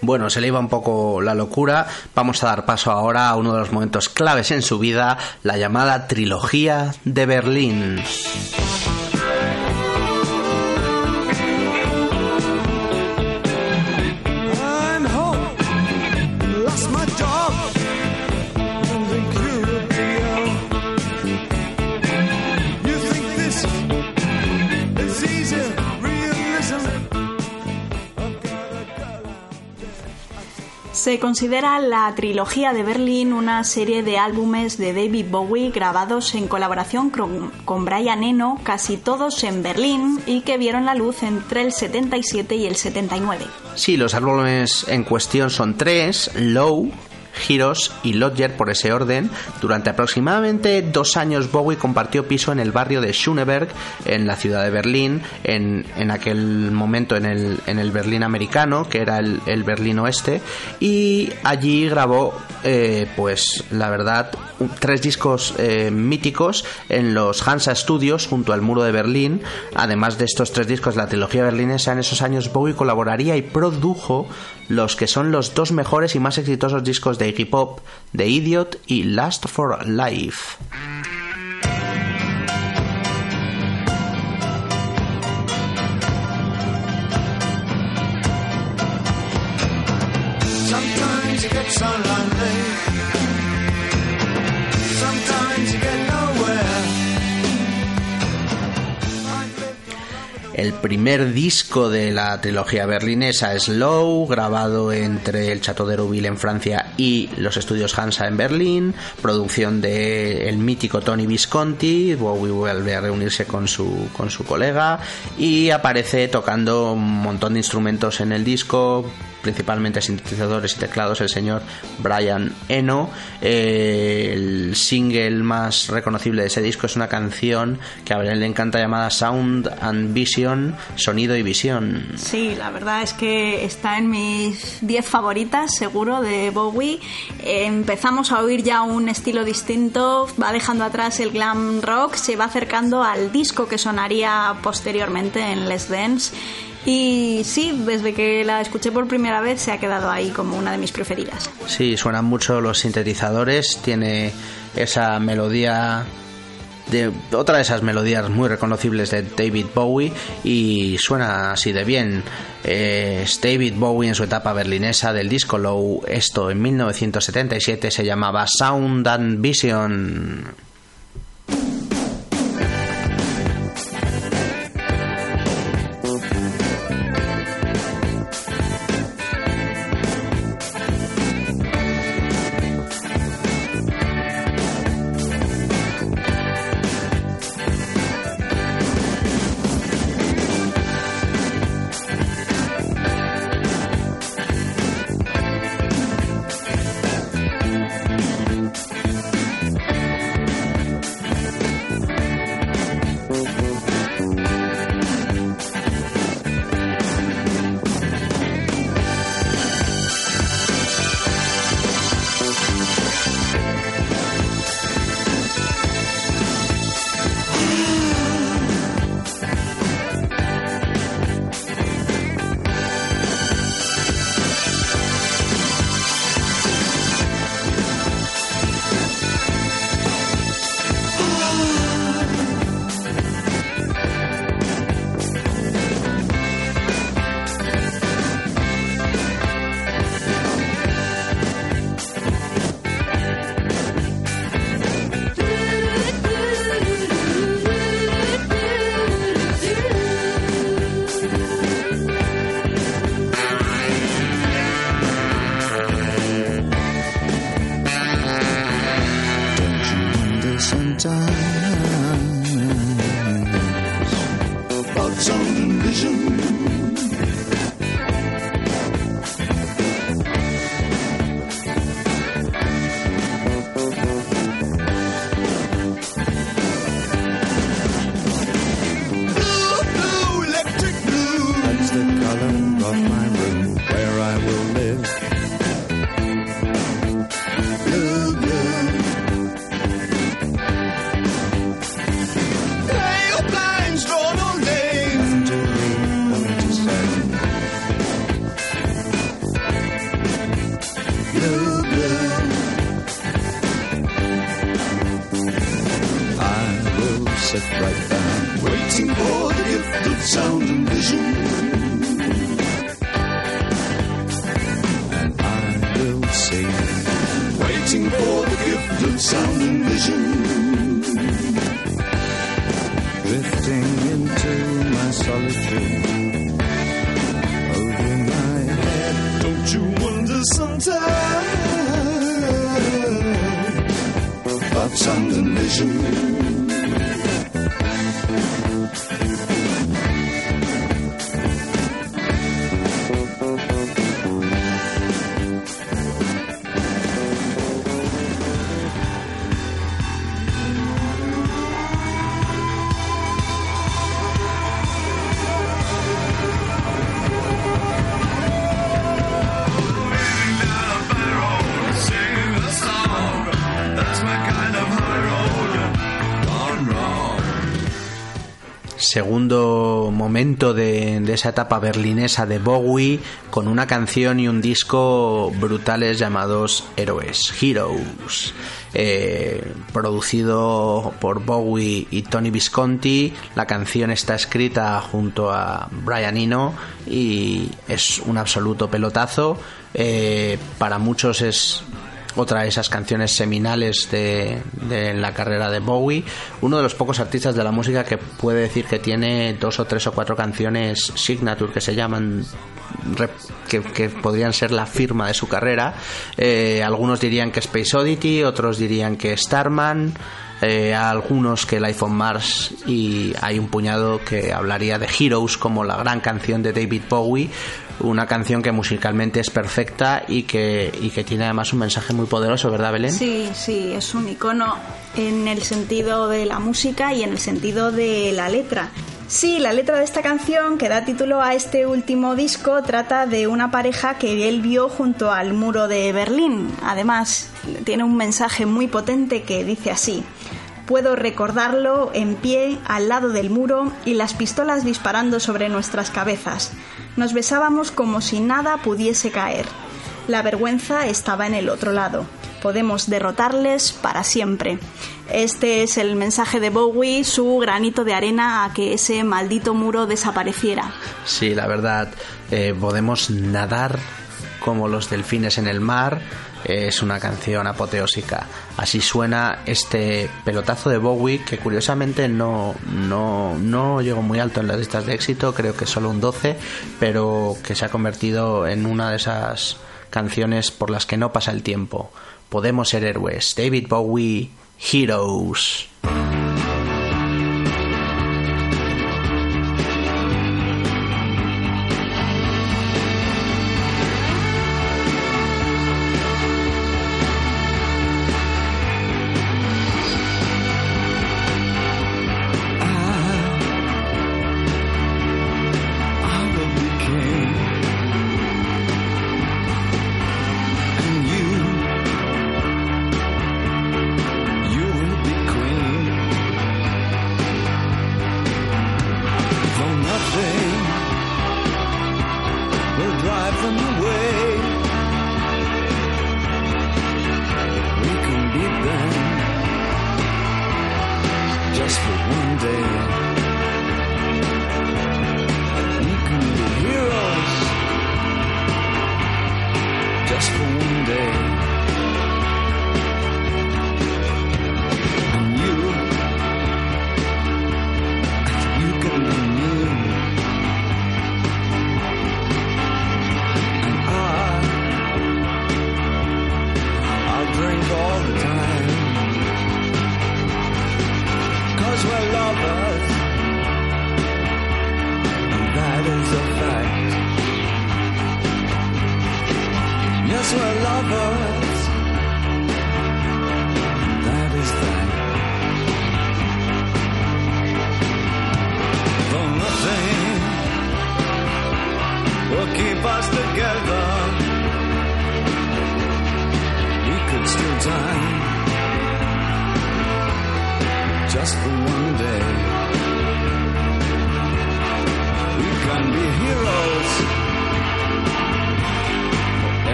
Bueno, se le iba un poco la locura. Vamos a dar paso ahora a uno de los momentos claves en su vida, la llamada trilogía de Berlín. Se considera la trilogía de Berlín una serie de álbumes de David Bowie grabados en colaboración con, Brian Eno, casi todos en Berlín, y que vieron la luz entre el 77 y el 79. Sí, los álbumes en cuestión son tres, Low, Heroes y Lodger por ese orden. Durante aproximadamente dos años Bowie compartió piso en el barrio de Schöneberg, en la ciudad de Berlín, en, en aquel momento en el, en el Berlín americano, que era el, el Berlín oeste, y allí grabó, eh, pues la verdad, tres discos eh, míticos en los Hansa Studios junto al muro de Berlín. Además de estos tres discos, la trilogía berlinesa, en esos años Bowie colaboraría y produjo los que son los dos mejores y más exitosos discos de Iggy Pop, The Idiot y Last for Life. El primer disco de la trilogía berlinesa es Low, grabado entre el Chateau de Rouville en Francia y los estudios Hansa en Berlín, producción de el mítico Tony Visconti, Bowie vuelve a reunirse con su, con su colega y aparece tocando un montón de instrumentos en el disco, principalmente sintetizadores y teclados, el señor Brian Eno. Eh, el single más reconocible de ese disco es una canción que a él le encanta llamada Sound and Vision, Sonido y Visión. Sí, la verdad es que está en mis 10 favoritas, seguro, de Bowie. Empezamos a oír ya un estilo distinto, va dejando atrás el glam rock, se va acercando al disco que sonaría posteriormente en Les Dance. Y sí, desde que la escuché por primera vez se ha quedado ahí como una de mis preferidas. Sí, suenan mucho los sintetizadores, tiene esa melodía de otra de esas melodías muy reconocibles de David Bowie y suena así de bien. Es David Bowie en su etapa berlinesa del disco Low. Esto en 1977 se llamaba Sound and Vision. Segundo momento de, esa etapa berlinesa de Bowie con una canción y un disco brutales llamados Héroes, Heroes. Eh, producido por Bowie y Tony Visconti. La canción está escrita junto a Brian Eno y es un absoluto pelotazo. Eh, para muchos es otra de esas canciones seminales de, de, la carrera de Bowie, uno de los pocos artistas de la música que puede decir que tiene dos o tres o cuatro canciones signature que se llaman que, podrían ser la firma de su carrera. Eh, algunos dirían que Space Oddity, otros dirían que Starman. Eh, algunos que Life on Mars y hay un puñado que hablaría de Heroes como la gran canción de David Bowie una canción que musicalmente es perfecta y que, y que tiene además un mensaje muy poderoso, ¿verdad, Belén? Sí, sí, es un icono en el sentido de la música y en el sentido de la letra. Sí, la letra de esta canción que da título a este último disco trata de una pareja que él vio junto al muro de Berlín. Además, tiene un mensaje muy potente que dice así. Puedo recordarlo en pie al lado del muro y las pistolas disparando sobre nuestras cabezas. Nos besábamos como si nada pudiese caer. La vergüenza estaba en el otro lado. Podemos derrotarles para siempre. Este es el mensaje de Bowie, su granito de arena a que ese maldito muro desapareciera. Sí, la verdad, eh, podemos nadar como los delfines en el mar. Es una canción apoteósica. Así suena este pelotazo de Bowie que curiosamente no, no, no llegó muy alto en las listas de éxito, creo que solo un 12, pero que se ha convertido en una de esas canciones por las que no pasa el tiempo. Podemos ser héroes. David Bowie, Heroes.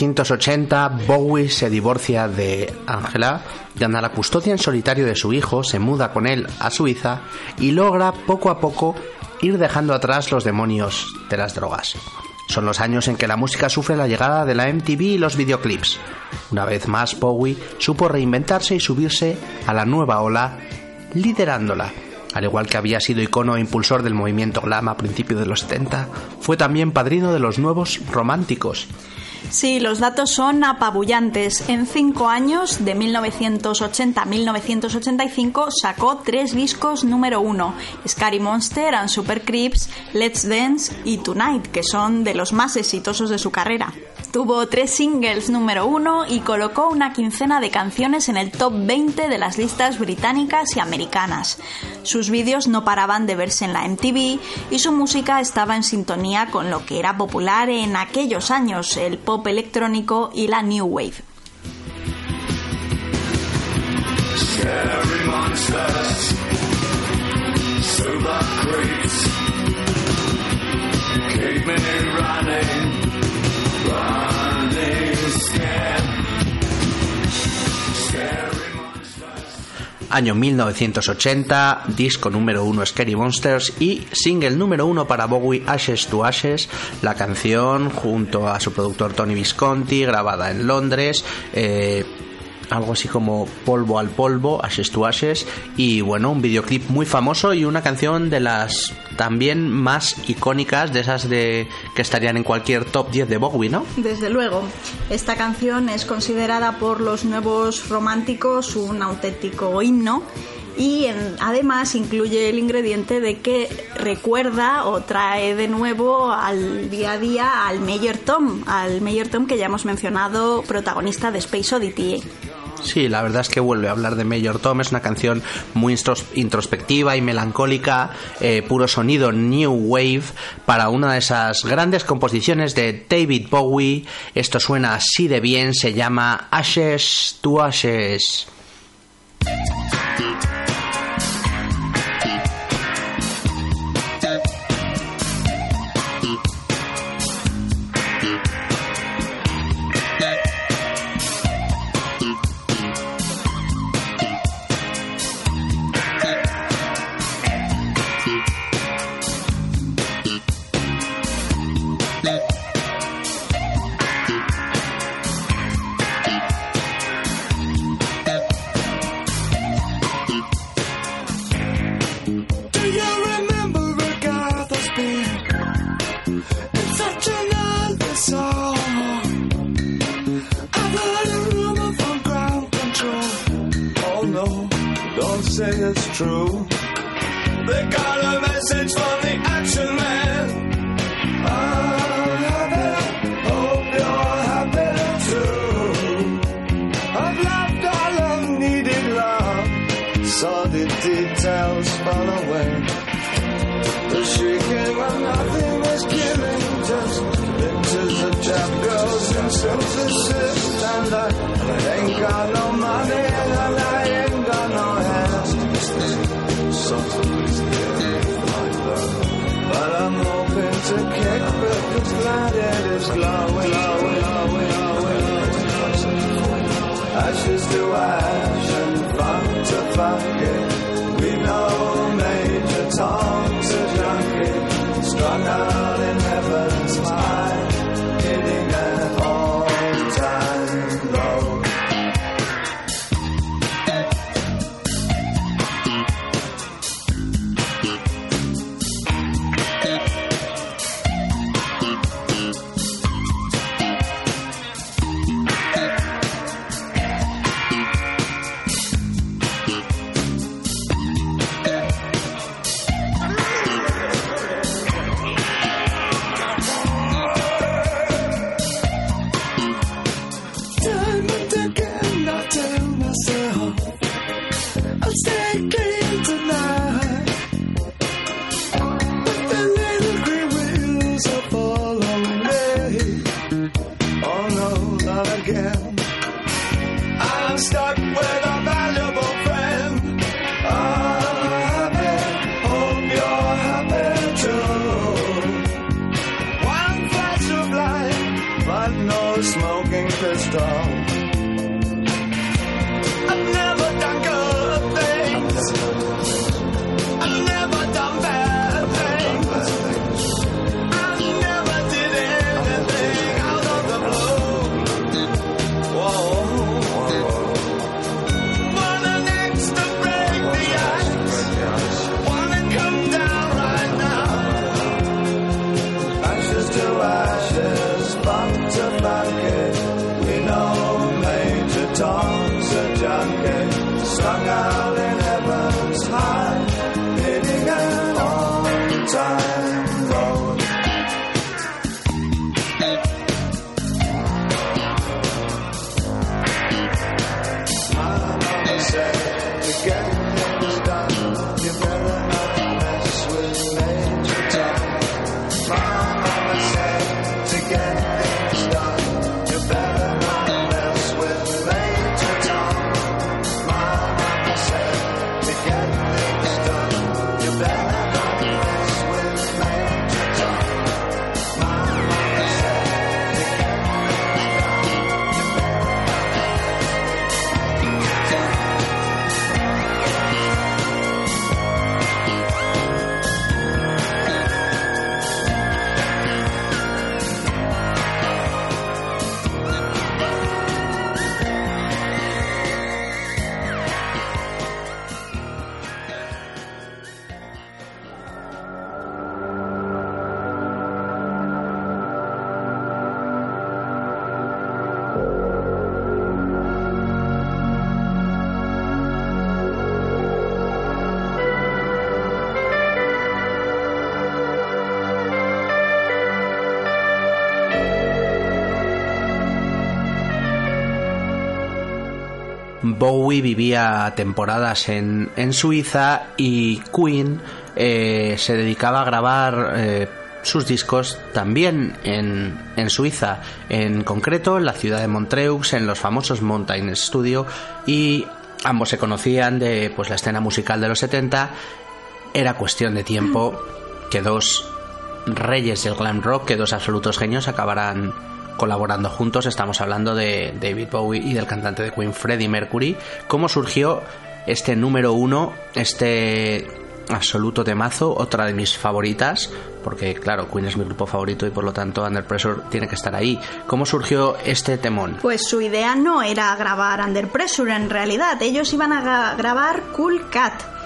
1980, Bowie se divorcia de Angela, gana la custodia en solitario de su hijo, se muda con él a Suiza y logra poco a poco ir dejando atrás los demonios de las drogas. Son los años en que la música sufre la llegada de la MTV y los videoclips. Una vez más, Bowie supo reinventarse y subirse a la nueva ola, liderándola. Al igual que había sido icono e impulsor del movimiento glam a principios de los 70, fue también padrino de los nuevos románticos. Sí, los datos son apabullantes. En cinco años, de 1980 a 1985, sacó tres discos número uno: Scary Monster and Super Creeps, Let's Dance y Tonight, que son de los más exitosos de su carrera. Tuvo tres singles número uno y colocó una quincena de canciones en el top 20 de las listas británicas y americanas. Sus vídeos no paraban de verse en la MTV y su música estaba en sintonía con lo que era popular en aquellos años, el pop electrónico y la new wave. Año 1980, disco número uno Scary Monsters y single número uno para Bowie Ashes to Ashes, la canción junto a su productor Tony Visconti, grabada en Londres. Eh, algo así como Polvo al Polvo, Ashes to Ashes, y bueno, un videoclip muy famoso y una canción de las también más icónicas, de esas de que estarían en cualquier top 10 de Bowie, ¿no? Desde luego, esta canción es considerada por los nuevos románticos un auténtico himno y además incluye el ingrediente de que recuerda o trae de nuevo al día a día al Mayor Tom, al Mayor Tom que ya hemos mencionado, protagonista de Space Oddity. Sí, la verdad es que vuelve a hablar de Major Tom. Es una canción muy introspectiva y melancólica, eh, puro sonido New Wave para una de esas grandes composiciones de David Bowie. Esto suena así de bien, se llama Ashes to Ashes. Bowie vivía temporadas en, en Suiza y Queen eh, se dedicaba a grabar eh, sus discos también en, en, Suiza, en concreto en la ciudad de Montreux, en los famosos Mountain Studio y ambos se conocían de pues la escena musical de los 70. Era cuestión de tiempo que dos reyes del glam rock, que dos absolutos genios acabaran colaborando juntos. Estamos hablando de David Bowie y del cantante de Queen Freddie Mercury. ¿Cómo surgió este número uno, este absoluto temazo, otra de mis favoritas, porque claro, Queen es mi grupo favorito y por lo tanto Under Pressure tiene que estar ahí. ¿Cómo surgió este temón? Pues su idea no era grabar Under Pressure en realidad, ellos iban a grabar Cool Cat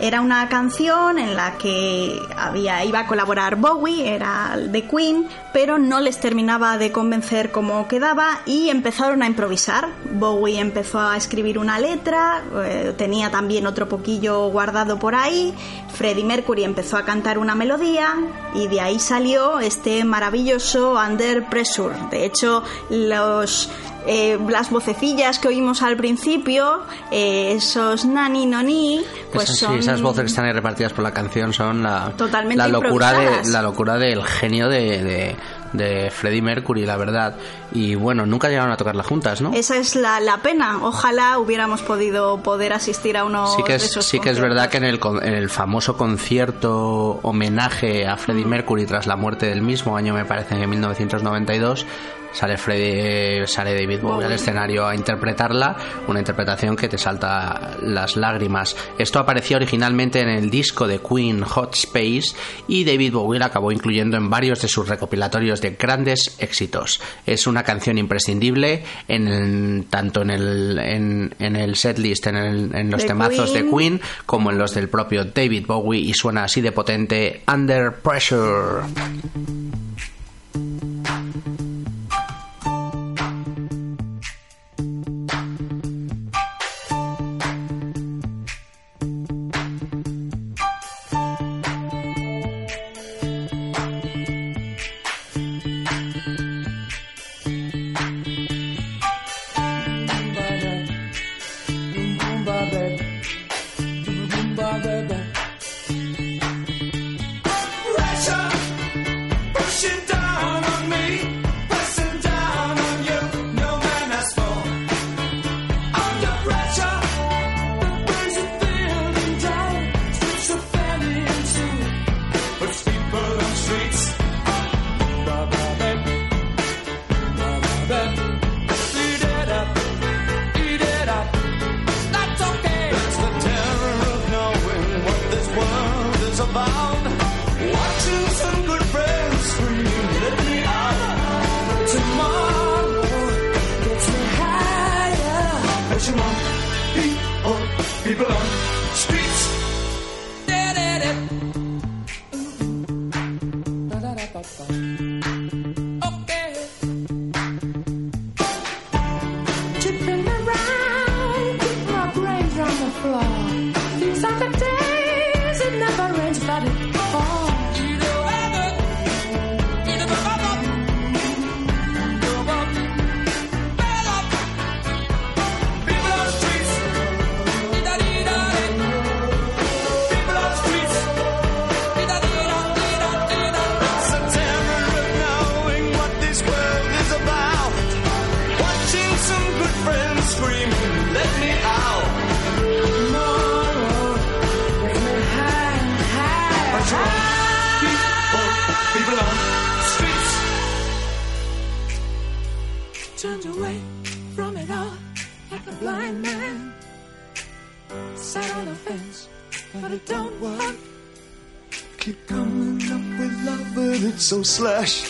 era una canción en la que había, iba a colaborar Bowie, era de Queen, pero no les terminaba de convencer cómo quedaba y empezaron a improvisar. Bowie empezó a escribir una letra, eh, tenía también otro poquillo guardado por ahí, Freddie Mercury empezó a cantar una melodía y de ahí salió este maravilloso Under Pressure. De hecho, los eh, las vocecillas que oímos al principio, eh, esos nani noni, pues son... esas voces que están ahí repartidas por la canción son la, la locura de la locura del genio de, de, Freddie Mercury, la verdad. Y bueno, nunca llegaron a tocarla juntas, ¿no? Esa es la, la pena. Ojalá hubiéramos podido poder asistir a uno sí que es, de esos Sí que es verdad que en el, en el famoso concierto homenaje a Freddie Mercury tras la muerte del mismo año, me parece, en 1992, sale Freddy, sale David Bowie al escenario a interpretarla, una interpretación que te salta las lágrimas. Esto apareció originalmente en el disco de Queen Hot Space y David Bowie la acabó incluyendo en varios de sus recopilatorios de grandes éxitos. Es una canción imprescindible en tanto en el, en, en el setlist, en, en los temazos de Queen, como en los del propio David Bowie y suena así de potente Under Pressure.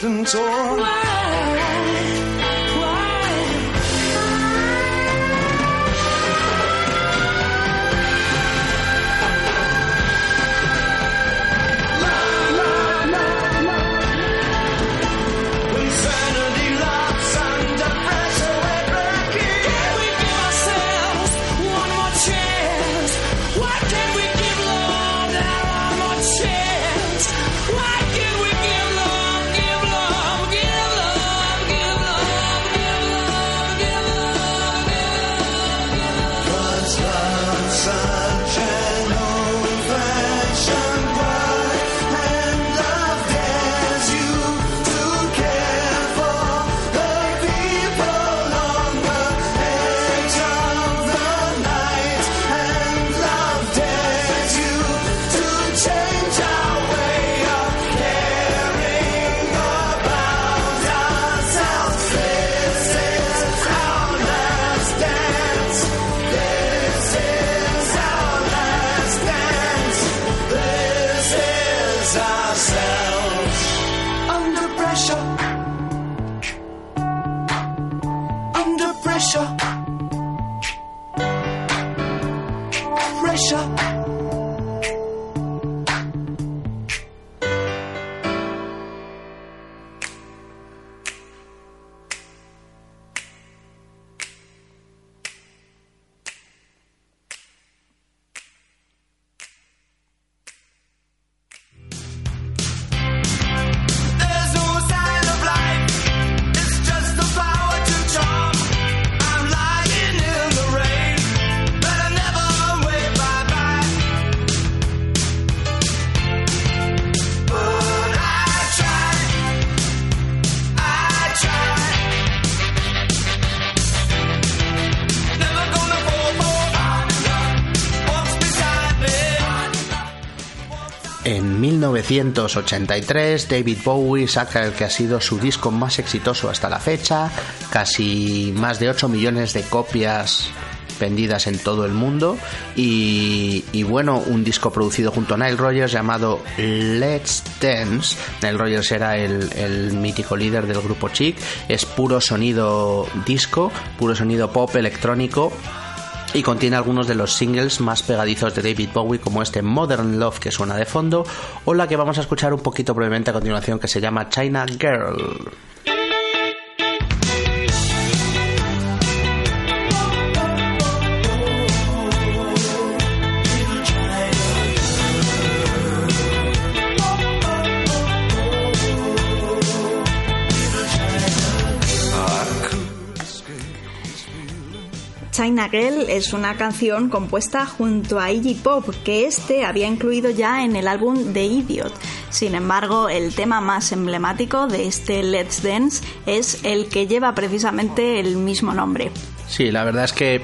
Slashed and 1983 David Bowie saca el que ha sido su disco más exitoso hasta la fecha, casi más de 8 millones de copias vendidas en todo el mundo y, bueno, un disco producido junto a Nile Rogers llamado Let's Dance. Nile Rogers era el, el mítico líder del grupo Chic, es puro sonido disco, puro sonido pop electrónico y contiene algunos de los singles más pegadizos de David Bowie como este Modern Love que suena de fondo o la que vamos a escuchar un poquito brevemente a continuación que se llama China Girl. China Girl es una canción compuesta junto a Iggy Pop que este había incluido ya en el álbum The Idiot. Sin embargo, el tema más emblemático de este Let's Dance es el que lleva precisamente el mismo nombre. Sí, la verdad es que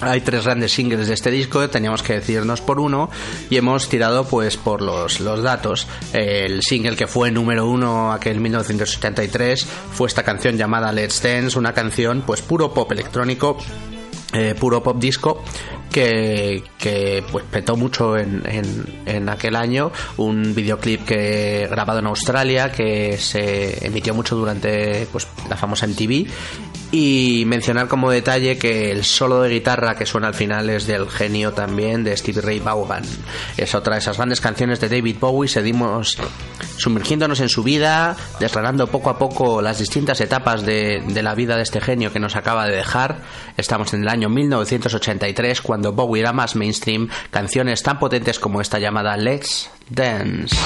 hay tres grandes singles de este disco, teníamos que decirnos por uno y hemos tirado pues por los, los datos. El single que fue número uno aquel 1973 fue esta canción llamada Let's Dance, una canción pues puro pop electrónico eh, puro pop disco que, que pues petó mucho en, en, en, aquel año. Un videoclip que grabado en Australia que se emitió mucho durante pues la famosa MTV y mencionar como detalle que el solo de guitarra que suena al final es del genio también de Stevie Ray Vaughan. Es otra de esas grandes canciones de David Bowie. Seguimos sumergiéndonos en su vida, desgranando poco a poco las distintas etapas de, de la vida de este genio que nos acaba de dejar. Estamos en el año 1983 cuando Bowie era más mainstream, canciones tan potentes como esta llamada Let's Dance.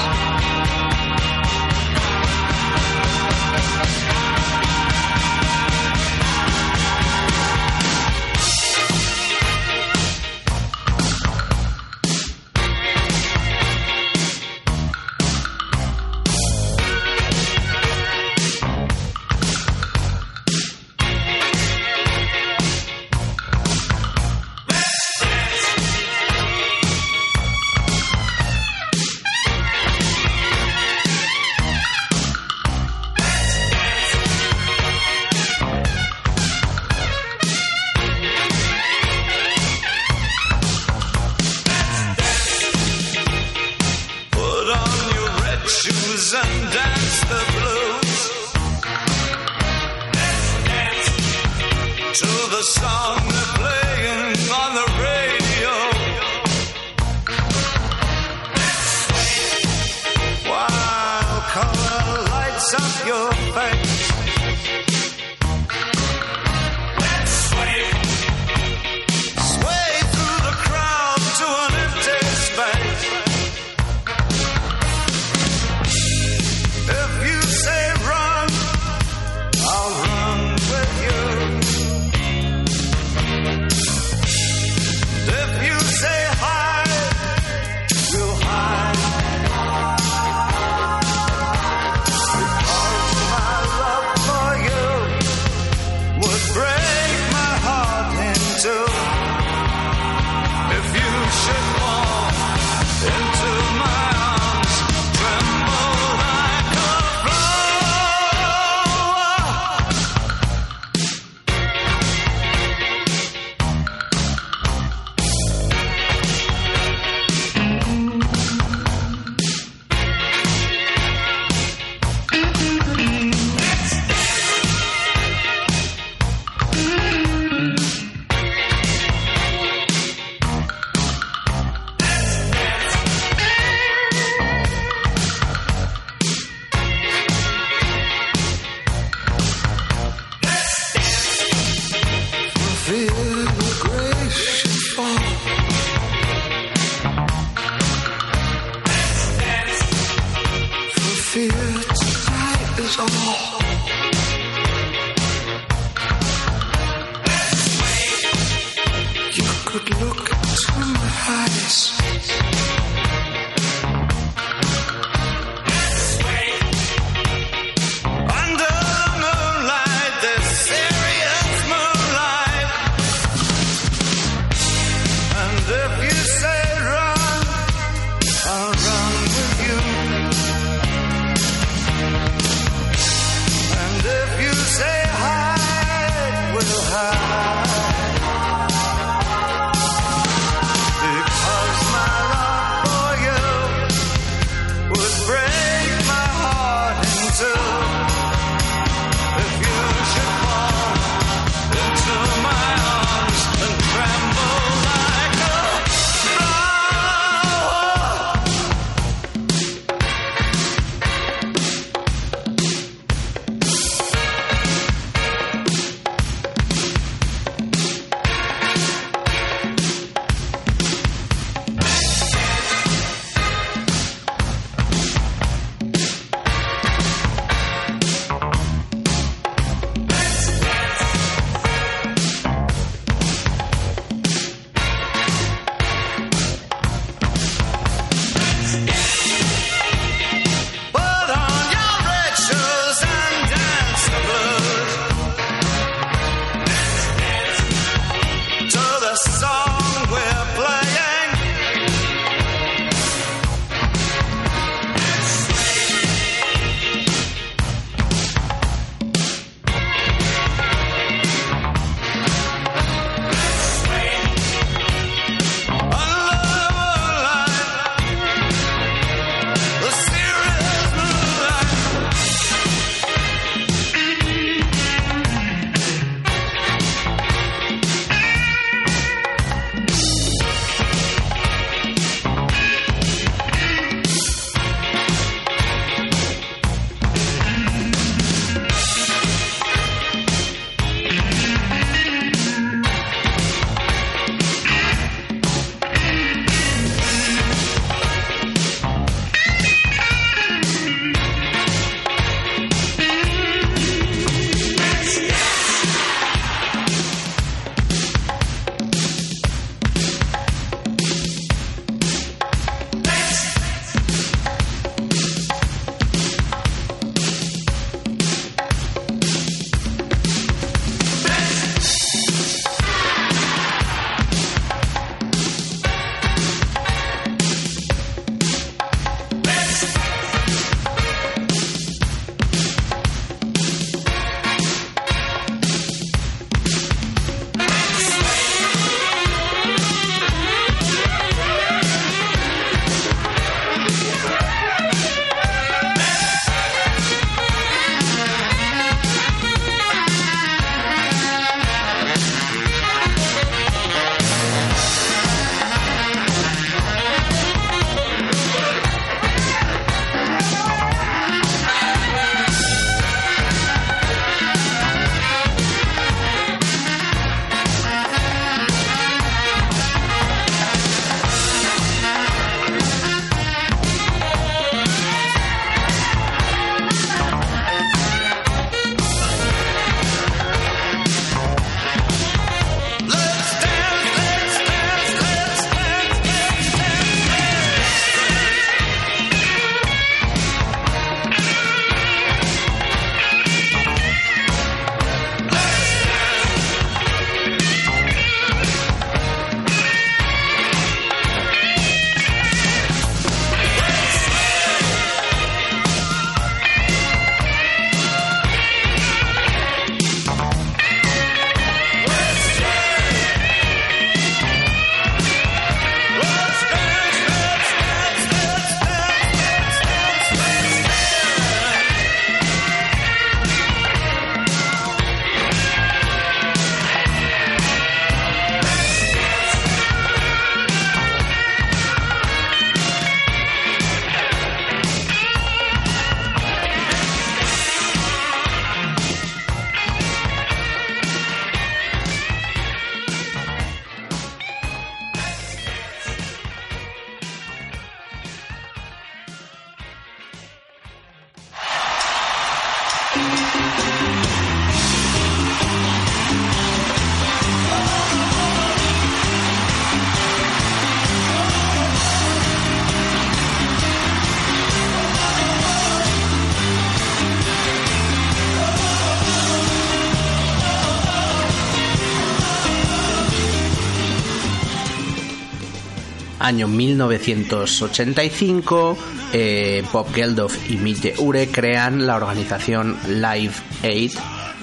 Año 1985, eh, Bob Geldof y Mitch Ure crean la organización Live Aid,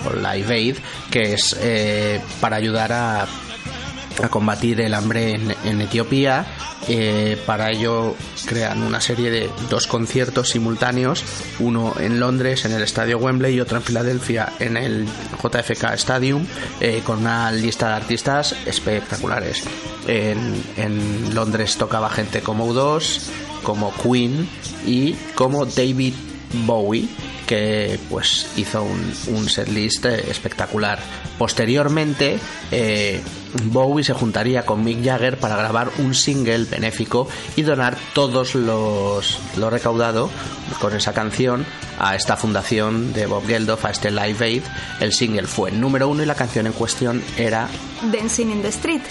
o Live Aid, que es eh, para ayudar a, a combatir el hambre en, Etiopía. Eh, para ello crean una serie de dos conciertos simultáneos, uno en Londres en el Estadio Wembley y otro en Filadelfia en el JFK Stadium, con una lista de artistas espectaculares. En, Londres tocaba gente como U2, como Queen y como David Bowie que pues hizo un, un setlist eh, espectacular. Posteriormente, eh, Bowie se juntaría con Mick Jagger para grabar un single benéfico y donar todos los lo recaudado con esa canción a esta fundación de Bob Geldof, a este Live Aid. El single fue número uno y la canción en cuestión era Dancing in the Street.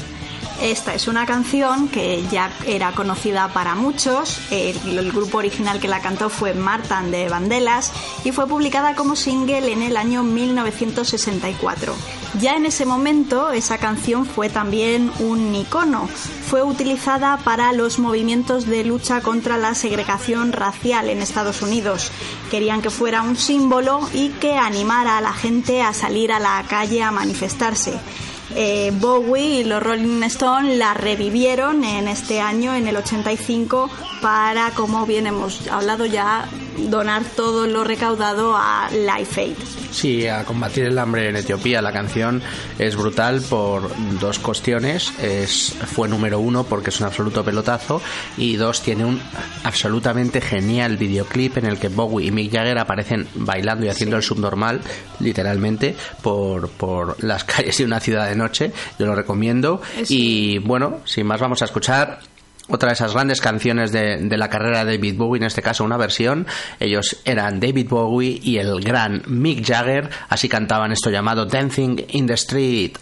Esta es una canción que ya era conocida para muchos. El, grupo original que la cantó fue Martin de Vandellas y fue publicada como single en el año 1964. Ya en ese momento esa canción fue también un icono. Fue utilizada para los movimientos de lucha contra la segregación racial en Estados Unidos. Querían que fuera un símbolo y que animara a la gente a salir a la calle a manifestarse eh, Bowie y los Rolling Stones la revivieron en este año, en el 85, para, como bien hemos hablado ya, donar todo lo recaudado a Life Aid. Sí, a combatir el hambre en Etiopía. La canción es brutal por dos cuestiones. Es, fue número uno porque es un absoluto pelotazo y dos, tiene un absolutamente genial videoclip en el que Bowie y Mick Jagger aparecen bailando y haciendo el subnormal, literalmente, por, por las calles de una ciudad de noche. Yo lo recomiendo. Eso. Y bueno, sin más vamos a escuchar otra de esas grandes canciones de, la carrera de David Bowie, en este caso una versión. Ellos eran David Bowie y el gran Mick Jagger, así cantaban esto llamado Dancing in the Street.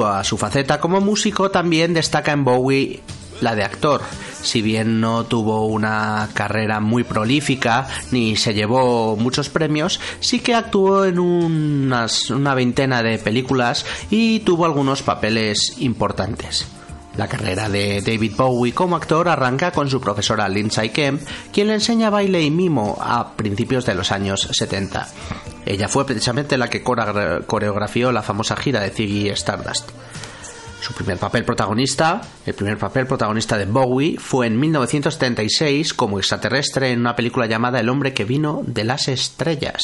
A su faceta como músico, también destaca en Bowie la de actor. Si bien no tuvo una carrera muy prolífica ni se llevó muchos premios, sí que actuó en unas- una veintena de películas y tuvo algunos papeles importantes. La carrera de David Bowie como actor arranca con su profesora Lindsay Kemp, quien le enseña baile y mimo a principios de los años 70. Ella fue precisamente la que coreografió la famosa gira de Ziggy Stardust. Su primer papel protagonista, el primer papel protagonista de Bowie, fue en 1976 como extraterrestre en una película llamada El hombre que vino de las estrellas.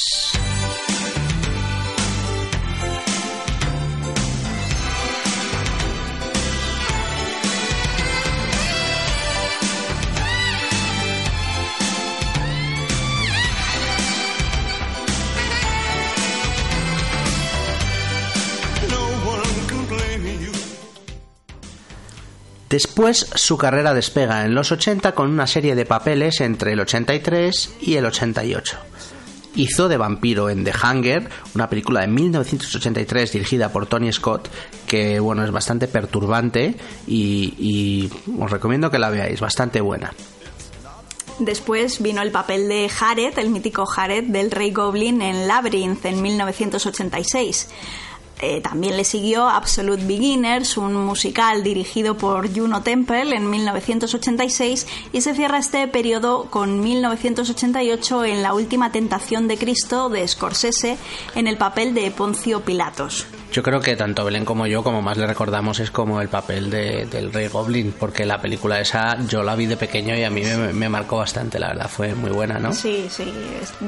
Después su carrera despega en los 80 con una serie de papeles entre el 83 y el 88. Hizo de vampiro en The Hunger, una película de 1983 dirigida por Tony Scott, que bueno, es bastante perturbante y, y os recomiendo que la veáis, bastante buena. Después vino el papel de Jared, el mítico Jared del Rey Goblin en Labyrinth en 1986. Eh, también le siguió Absolute Beginners, un musical dirigido por Juno Temple en 1986 y se cierra este periodo con 1988 en La Última Tentación de Cristo de Scorsese en el papel de Poncio Pilatos. Yo creo que tanto Belén como yo, como más le recordamos, es como el papel de- del Rey Goblin, porque la película esa yo la vi de pequeño y a mí me, me marcó bastante, la verdad, fue muy buena, ¿no? Sí, sí,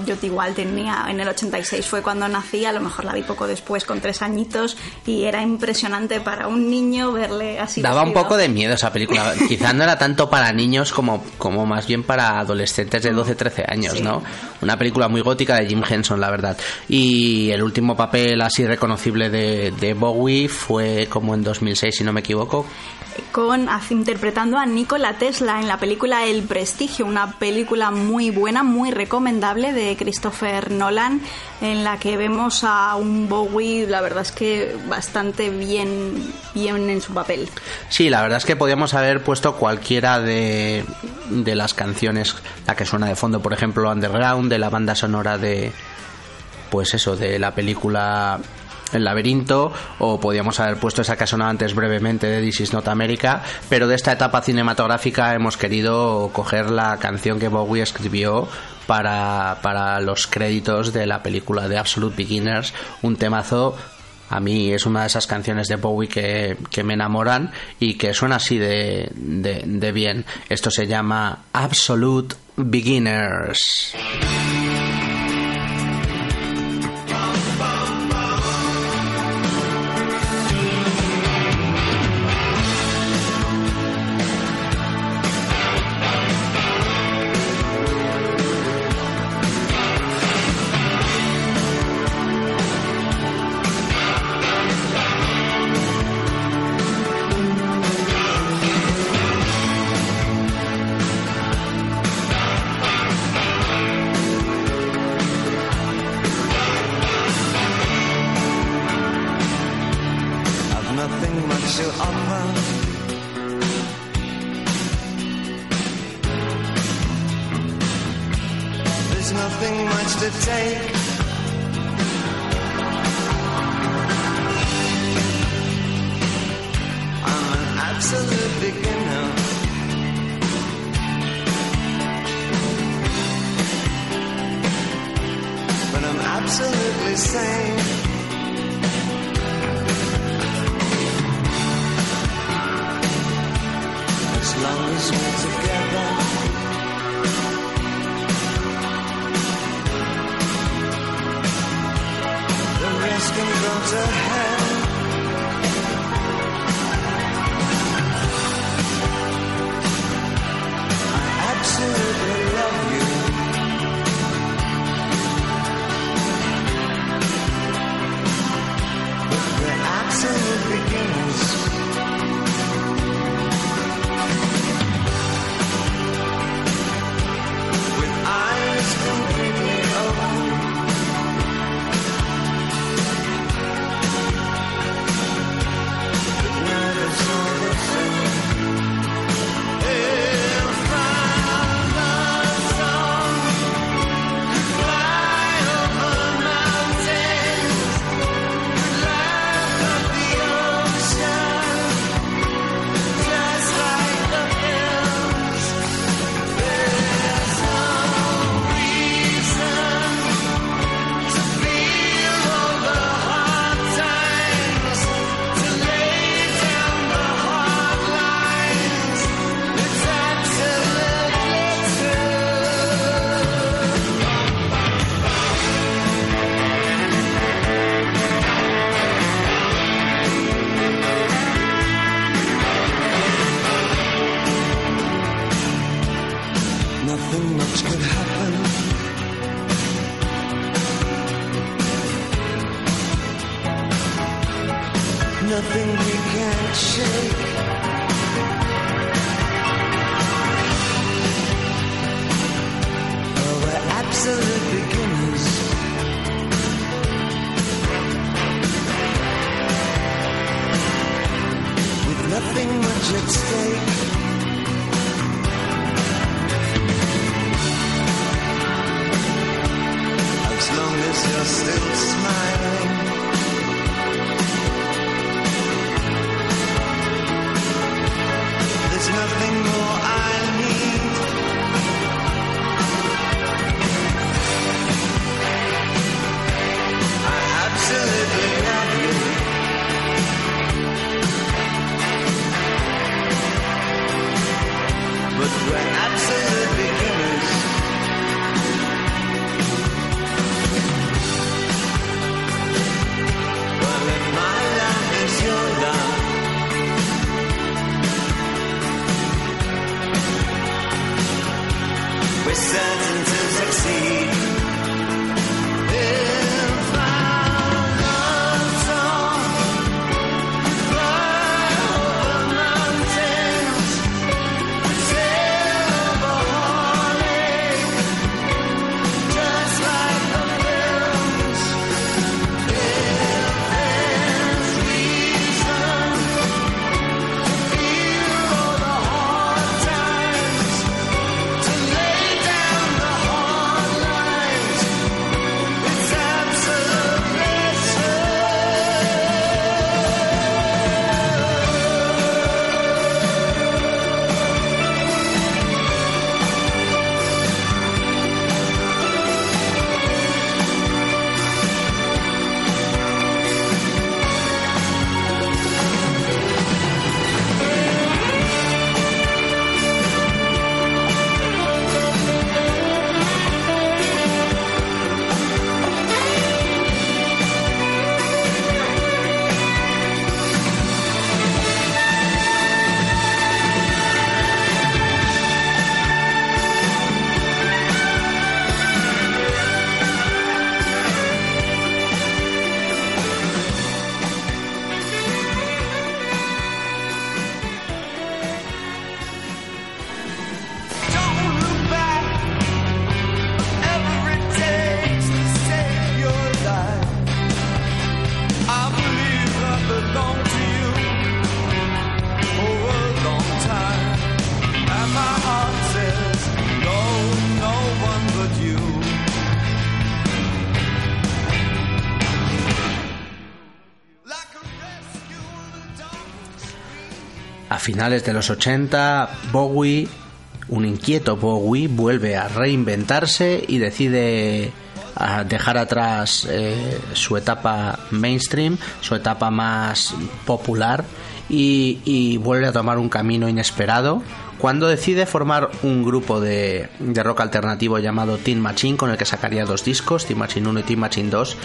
yo igual tenía, en el 86 fue cuando nací, a lo mejor la vi poco después, con tres añitos, y era impresionante para un niño verle así. Daba un poco de miedo esa película. Quizás no era tanto para niños como, como más bien para adolescentes de 12-13 años, Sí. ¿no? Una película muy gótica de Jim Henson, la verdad. Y el último papel así reconocible de, de Bowie fue como en 2006, si no me equivoco. Con, interpretando a Nikola Tesla en la película El Prestigio, una película muy buena, muy recomendable de Christopher Nolan, en la que vemos a un Bowie, la verdad es que bastante bien, bien en su papel. Sí, la verdad es que podíamos haber puesto cualquiera de, de las canciones, la que suena de fondo, por ejemplo, Underground, de la banda sonora de, pues eso, de la película El laberinto, o podíamos haber puesto esa que antes brevemente de This is Not America, pero de esta etapa cinematográfica hemos querido coger la canción que Bowie escribió para, para los créditos de la película de Absolute Beginners, un temazo a mí es una de esas canciones de Bowie que, que me enamoran y que suena así de, de, de bien. Esto se llama Absolute Beginners. Finales de los 80, Bowie, un inquieto Bowie, vuelve a reinventarse y decide a dejar atrás eh, su etapa mainstream, su etapa más popular y vuelve a tomar un camino inesperado cuando decide formar un grupo de, de rock alternativo llamado Teen Machine con el que sacaría dos discos, Teen Machine 1 y Teen Machine 2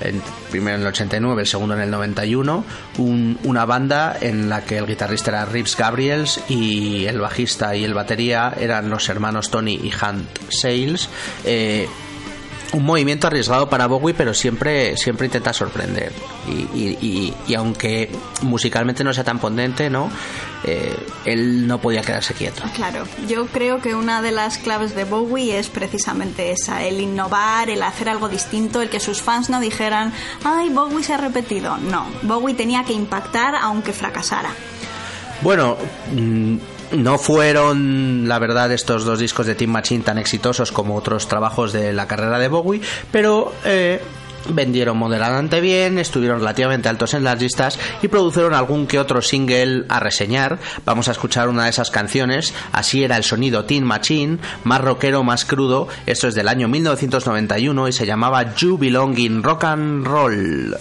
el primero en el 89, el segundo en el 91, un- una banda en la que el guitarrista era Rips Gabriels y el bajista y el batería eran los hermanos Tony y Hunt Sales. Eh, un movimiento arriesgado para Bowie, pero siempre, siempre intenta sorprender. Y, y- y- y aunque musicalmente no sea tan potente, ¿no? Eh, él no podía quedarse quieto. Claro, yo creo que una de las claves de Bowie es precisamente esa, el innovar, el hacer algo distinto, el que sus fans no dijeran, ay, Bowie se ha repetido. No, Bowie tenía que impactar aunque fracasara. Bueno, mm, no fueron, la verdad, estos dos discos de Team Machine tan exitosos como otros trabajos de la carrera de Bowie, pero eh, vendieron moderadamente bien, estuvieron relativamente altos en las listas y produjeron algún que otro single a reseñar. Vamos a escuchar una de esas canciones, así era el sonido Teen Machine, más rockero, más crudo. Esto es del año 1991 y se llamaba You Belong in Rock and Roll.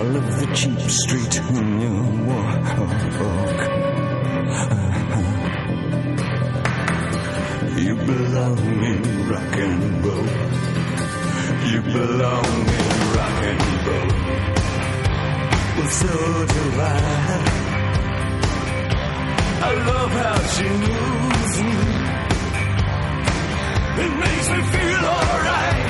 I love the cheap street when you walk. You belong in rock and roll. You belong in rock and roll. Well, so do I. I love how she moves me. It makes me feel alright,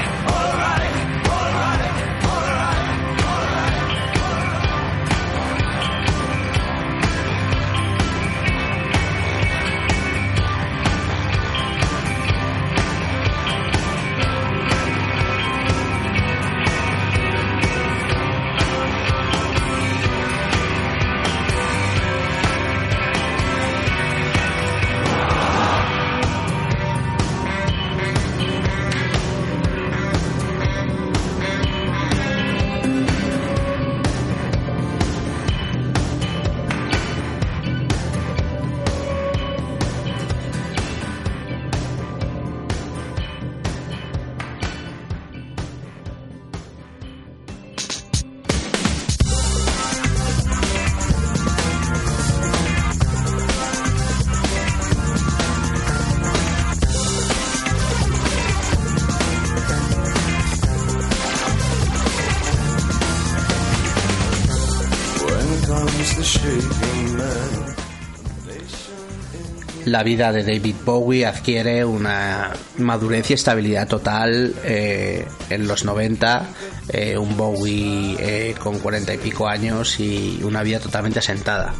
La vida de David Bowie adquiere una madurez y estabilidad total eh, en los 90, eh, un Bowie eh, con cuarenta y pico años y una vida totalmente asentada.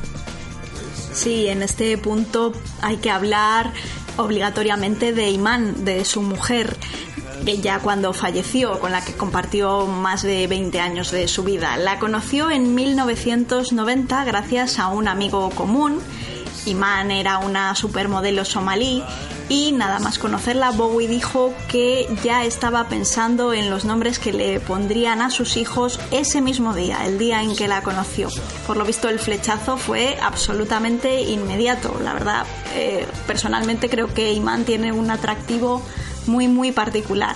Sí, en este punto hay que hablar obligatoriamente de Iman, de su mujer, que ya cuando falleció, con la que compartió más de 20 años de su vida. La conoció en 1990 gracias a un amigo común. Iman era una supermodelo somalí y nada más conocerla Bowie dijo que ya estaba pensando en los nombres que le pondrían a sus hijos ese mismo día, el día en que la conoció. Por lo visto el flechazo fue absolutamente inmediato. La verdad, eh, personalmente creo que Iman tiene un atractivo muy muy particular.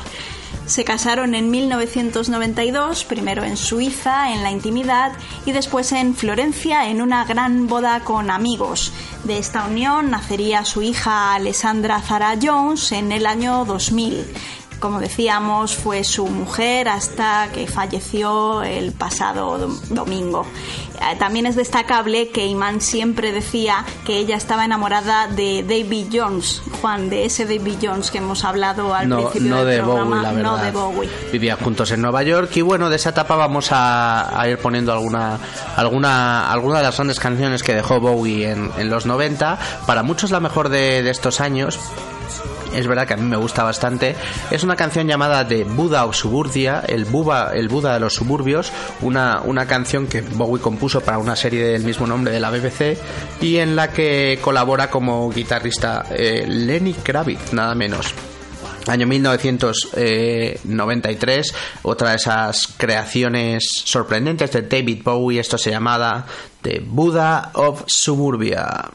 Se casaron en 1992, primero en Suiza, en la intimidad, y después en Florencia, en una gran boda con amigos. De esta unión nacería su hija Alessandra Zara Jones en el año 2000. Como decíamos, fue su mujer hasta que falleció el pasado dom- domingo. Eh, También es destacable que Iman siempre decía que ella estaba enamorada de David Jones, Juan, de ese David Jones que hemos hablado al No, principio no del de programa, Bowie, la verdad. no de Bowie. Vivían juntos en Nueva York y bueno, de esa etapa vamos a, a ir poniendo alguna, alguna, alguna de las grandes canciones que dejó Bowie en, en los 90. Para muchos la mejor de, de estos años. Es verdad que a mí me gusta bastante. Es una canción llamada de Buda o Suburbia, el Buda, el Buda de los suburbios, una, una canción que Bowie compuso para una serie del mismo nombre de la BBC y en la que colabora como guitarrista eh, Lenny Kravitz, nada menos. Año 1993, otra de esas creaciones sorprendentes de David Bowie, esto se llamaba The Buddha of Suburbia.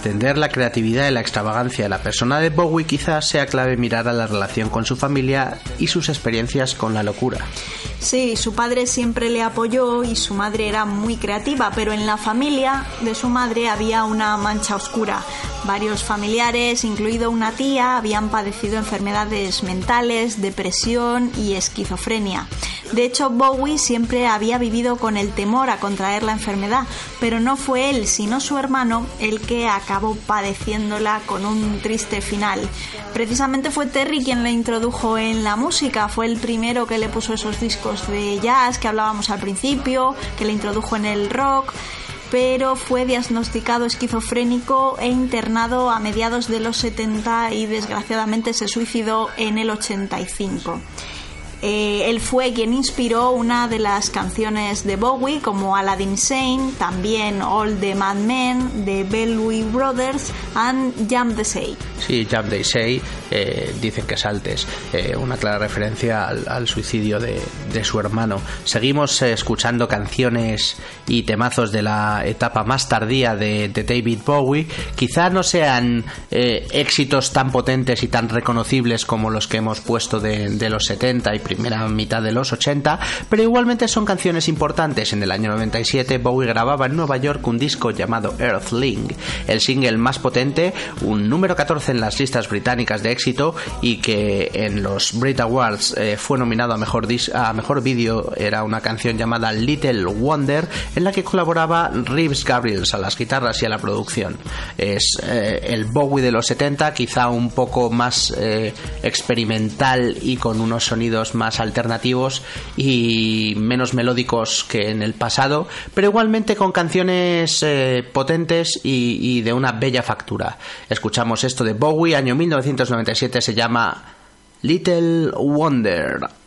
Entender la creatividad y la extravagancia de la persona de Bowie quizás sea clave mirar a la relación con su familia y sus experiencias con la locura. Sí, su padre siempre le apoyó y su madre era muy creativa, pero en la familia de su madre había una mancha oscura. Varios familiares, incluido una tía, habían padecido enfermedades mentales, depresión y esquizofrenia. De hecho, Bowie siempre había vivido con el temor a contraer la enfermedad, pero no fue él, sino su hermano, el que acabó padeciéndola con un triste final. Precisamente fue Terry quien le introdujo en la música, fue el primero que le puso esos discos de jazz que hablábamos al principio, que le introdujo en el rock pero fue diagnosticado esquizofrénico e internado a mediados de los 70 y desgraciadamente se suicidó en el 85. Eh, él fue quien inspiró una de las canciones de Bowie como Aladdin Sane, también All the Mad Men de Bellway Brothers and Jump the Say. Sí, Jump They Say, eh, dicen que saltes, eh, una clara referencia al, suicidio de, su hermano. Seguimos escuchando canciones y temazos de la etapa más tardía de, David Bowie. Quizá no sean éxitos tan potentes y tan reconocibles como los que hemos puesto de, de los 70 y primera mitad de los 80, pero igualmente son canciones importantes. En el año 97 Bowie grababa en Nueva York un disco llamado Earthling, el single más potente, un número 14 en las listas británicas de éxito y que en los Brit Awards eh, fue nominado a mejor, dis- mejor vídeo. Era una canción llamada Little Wonder en la que colaboraba Reeves Gabriels a las guitarras y a la producción. Es eh, el Bowie de los 70, quizá un poco más eh, experimental y con unos sonidos más alternativos y menos melódicos que en el pasado, pero igualmente con canciones eh, potentes y, y de una bella factura. Escuchamos esto de Bowie, año 1997, se llama Little Wonder.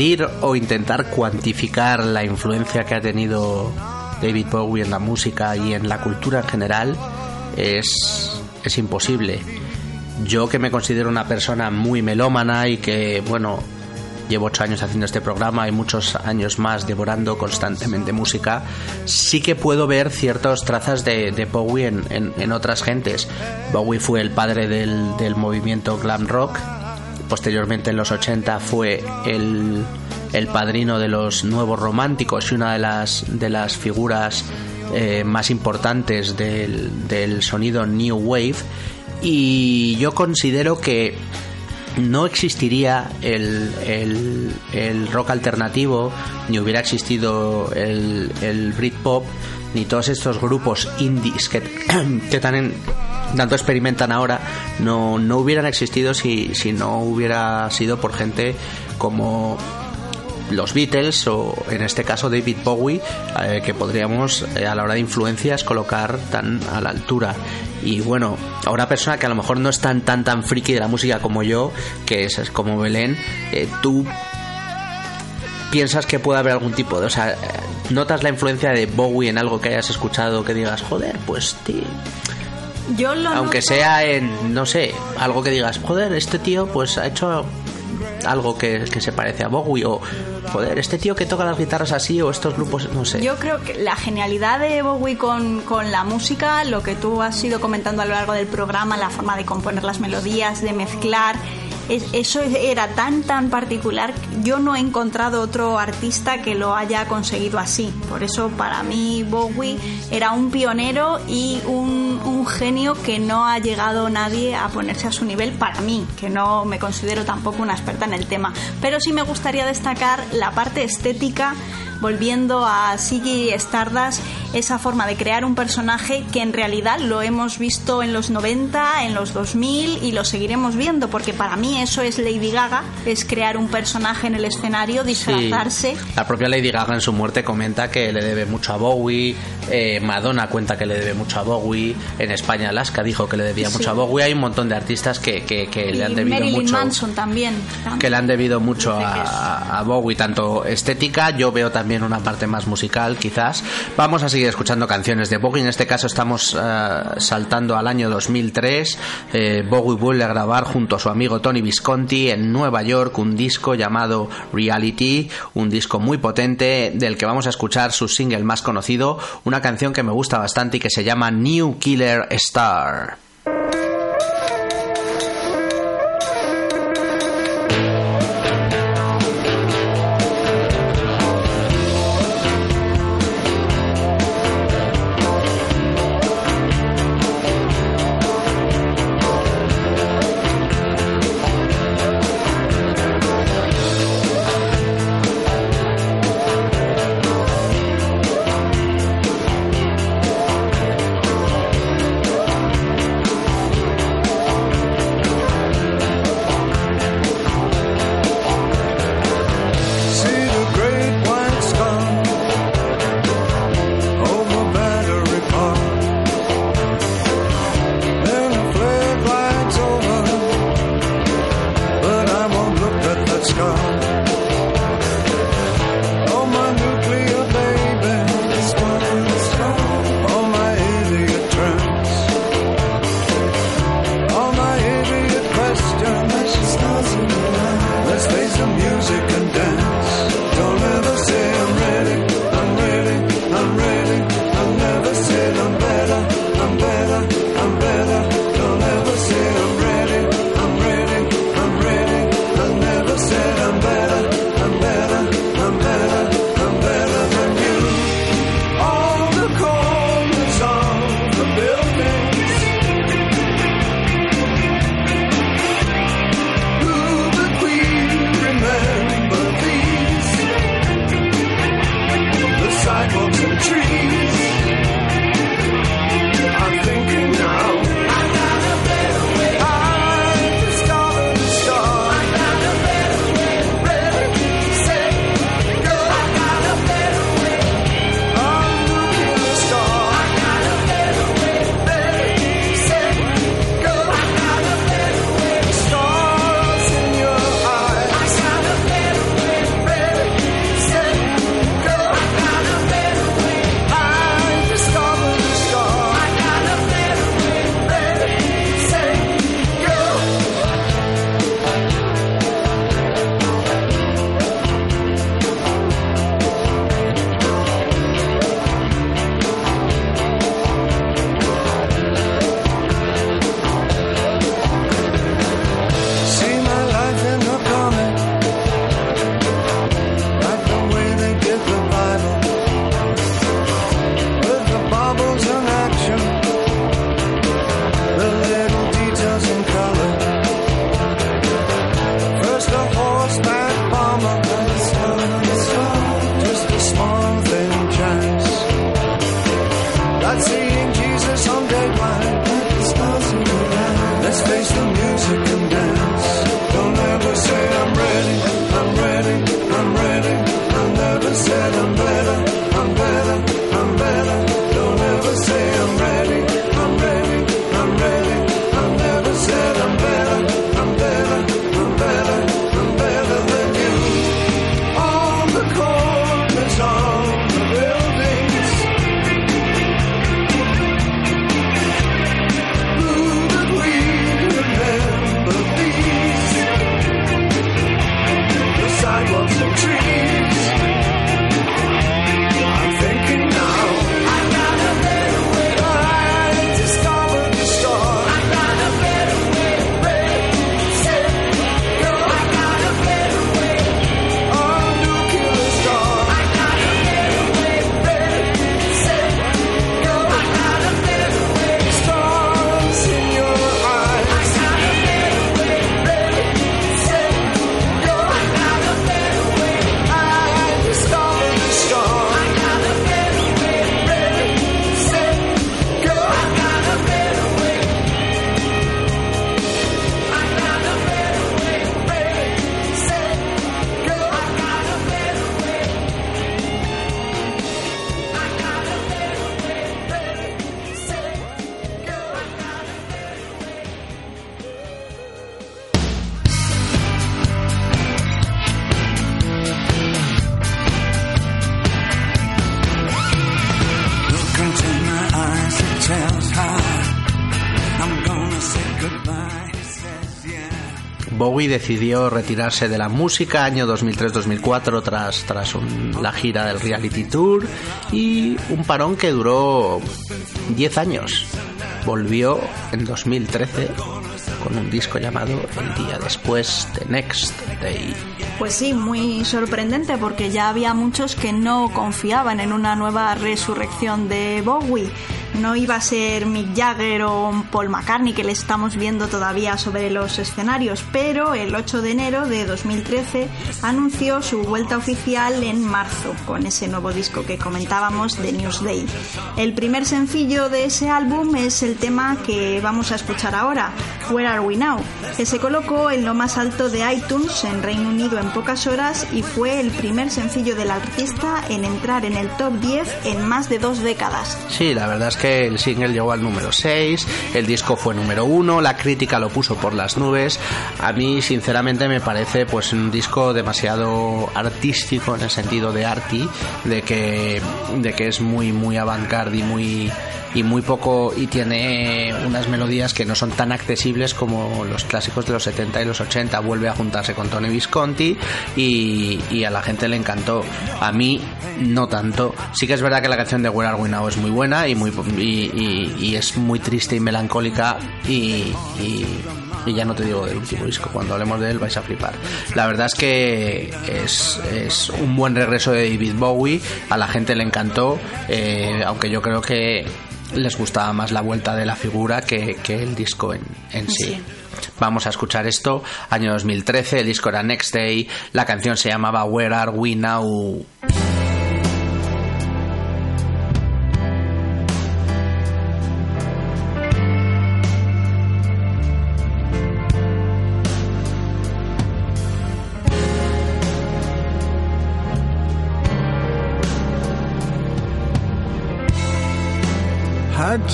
Medir o intentar cuantificar la influencia que ha tenido David Bowie en la música y en la cultura en general es, es imposible. Yo que me considero una persona muy melómana y que, bueno, llevo ocho años haciendo este programa y muchos años más devorando constantemente música, sí que puedo ver ciertas trazas de, de Bowie en, en- en otras gentes. Bowie fue el padre del, del movimiento glam rock, posteriormente en los 80 fue el, el padrino de los nuevos románticos y una de las, de las figuras eh, más importantes del, del sonido New Wave. Y yo considero que no existiría el, el, rock alternativo, ni hubiera existido el, el Britpop, ni todos estos grupos indies que, que tan en- tanto experimentan ahora, no, no hubieran existido si, si no hubiera sido por gente como los Beatles o en este caso David Bowie eh, que podríamos eh, a la hora de influencias colocar tan a la altura. Y bueno a una persona que a lo mejor no es tan tan tan friki de la música como yo que es, como Belén eh, tú piensas que puede haber algún tipo de o sea notas la influencia de Bowie en algo que hayas escuchado que digas joder pues tío Yo lo aunque noto- sea en no sé algo que digas joder este tío pues ha hecho algo que, que se parece a Bowie o joder este tío que toca las guitarras así o estos grupos no sé. Yo creo que la genialidad de Bowie con, con la música, lo que tú has ido comentando a lo largo del programa, la forma de componer las melodías, de mezclar, es- eso era tan tan particular. Yo no he encontrado otro artista que lo haya conseguido así. Por eso para mí Bowie era un pionero y un, un genio que no ha llegado nadie a ponerse a su nivel para mí, que no me considero tampoco una experta en el tema. Pero sí me gustaría destacar la parte estética volviendo a Ziggy Stardust, esa forma de crear un personaje que en realidad lo hemos visto en los 90, en los 2000 y lo seguiremos viendo, porque para mí eso es Lady Gaga, es crear un personaje en el escenario, disfrazarse. Sí. La propia Lady Gaga en su muerte comenta que le debe mucho a Bowie, eh, Madonna cuenta que le debe mucho a Bowie, en España Alaska dijo que le debía Sí. mucho a Bowie, hay un montón de artistas que, que- que le han debido Marilyn mucho. Manson también. que le han debido mucho a, a Bowie, tanto estética, yo veo también una parte más musical, quizás. Vamos a seguir escuchando canciones de Bowie, en este caso estamos eh, saltando al año 2003. Eh, Bowie vuelve a grabar junto a su amigo Tony Visconti en Nueva York un disco llamado Reality, un disco muy potente del que vamos a escuchar su single más conocido, una canción que me gusta bastante y que se llama New Killer Star. Bowie decidió retirarse de la música año 2003-2004 tras, tras un- la gira del Reality Tour y un parón que duró 10 años. Volvió en 2013 con un disco llamado El día después, The Next Day. Pues sí, muy sorprendente porque ya había muchos que no confiaban en una nueva resurrección de Bowie. No iba a ser Mick Jagger o Paul McCartney que le estamos viendo todavía sobre los escenarios, pero el 8 de enero de 2013 anunció su vuelta oficial en marzo con ese nuevo disco que comentábamos de Newsday. El primer sencillo de ese álbum es el tema que vamos a escuchar ahora, Where Are We Now, que se colocó en lo más alto de iTunes en Reino Unido en pocas horas y fue el primer sencillo del artista en entrar en el top 10 en más de dos décadas. Sí, la verdad es que el single llegó al número 6, el disco fue número 1, la crítica lo puso por las nubes. A mí, sinceramente, me parece pues un disco demasiado artístico en el sentido de arty, de que, de que es muy, muy avant-garde y muy y muy poco y tiene unas melodías que no son tan accesibles como los clásicos de los 70 y los 80 vuelve a juntarse con Tony Visconti y, a la gente le encantó a mí no tanto sí que es verdad que la canción de Where Are We Now es muy buena y muy y, y- es muy triste y melancólica y, ya no te digo del último disco, cuando hablemos de él vais a flipar. La verdad es que es, es un buen regreso de David Bowie, a la gente le encantó, eh, aunque yo creo que les gustaba más la vuelta de la figura que, el disco en, en. Sí. Vamos a escuchar esto, año 2013, el disco era Next Day, la canción se llamaba Where Are We Now?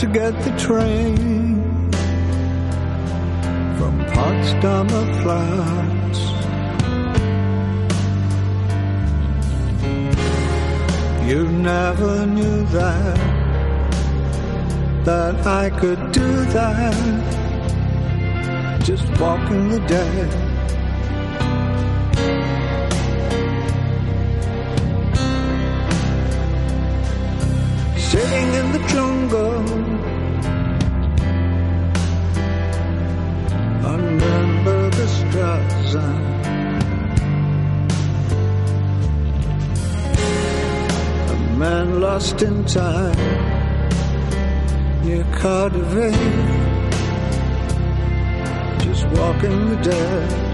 To get the train Potsdamer Platz. You never knew that, that I could do that. Just walking the dead. Sitting in the jungle A man lost in time. Near Cardiff, just walking the dead.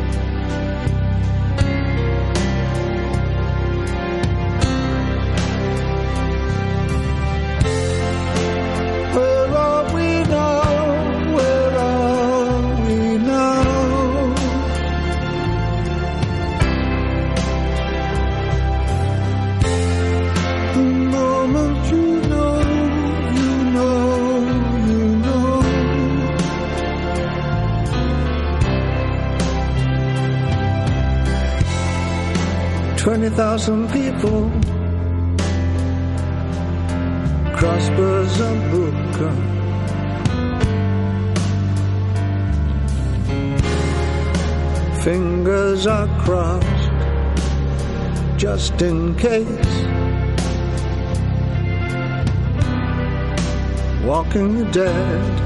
Thousand people crossbars and Booker. Fingers are crossed just in case. Walking the dead.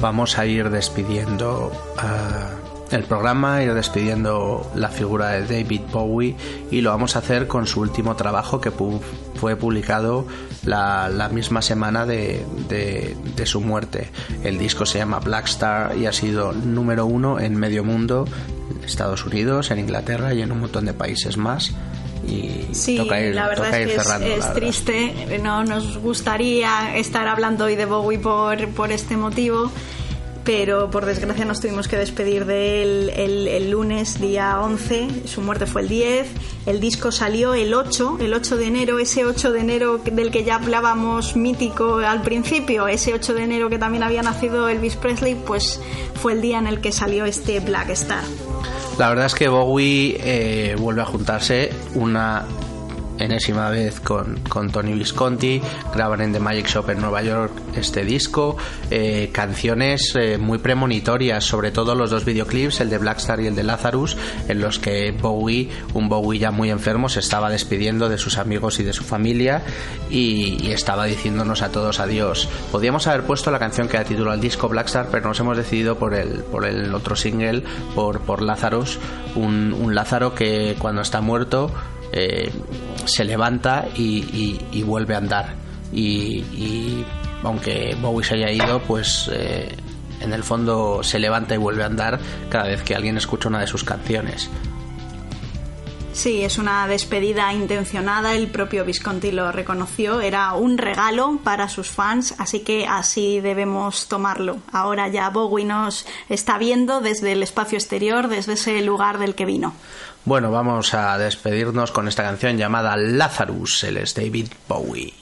Vamos a ir despidiendo eh, el programa, ir despidiendo la figura de David Bowie y lo vamos a hacer con su último trabajo que fue publicado la, misma semana de, de, su muerte. El disco se llama Black Star y ha sido número uno en medio mundo Estados Unidos, en Inglaterra y en un montón de países más. Y Sí, toca ir, la verdad toca es que es, cerrando, triste. No nos gustaría estar hablando hoy de Bowie por, por este motivo, pero por desgracia nos tuvimos que despedir de él el, el lunes, día 11. Su muerte fue el 10. El disco salió el 8, el 8 de enero, ese 8 de enero del que ya hablábamos mítico al principio, ese 8 de enero que también había nacido Elvis Presley, pues fue el día en el que salió este Black Star. La verdad es que Bowie eh, vuelve a juntarse una enésima vez con, con Tony Visconti, graban en The Magic Shop en Nueva York este disco, eh, canciones eh, muy premonitorias, sobre todo los dos videoclips, el de Blackstar y el de Lazarus, en los que Bowie, un Bowie ya muy enfermo, se estaba despidiendo de sus amigos y de su familia y, estaba diciéndonos a todos adiós. Podríamos haber puesto la canción que da título al disco Blackstar, pero nos hemos decidido por el, por el otro single, por, por Lazarus, un, un Lázaro que cuando está muerto eh, se levanta y, vuelve a andar. Y, y aunque Bowie se haya ido, pues eh, en el fondo se levanta y vuelve a andar cada vez que alguien escucha una de sus canciones. Sí, es una despedida intencionada, el propio Visconti lo reconoció, era un regalo para sus fans, así que así debemos tomarlo. Ahora ya Bowie nos está viendo desde el espacio exterior, desde ese lugar del que vino. Bueno, vamos a despedirnos con esta canción llamada Lazarus, él es David Bowie.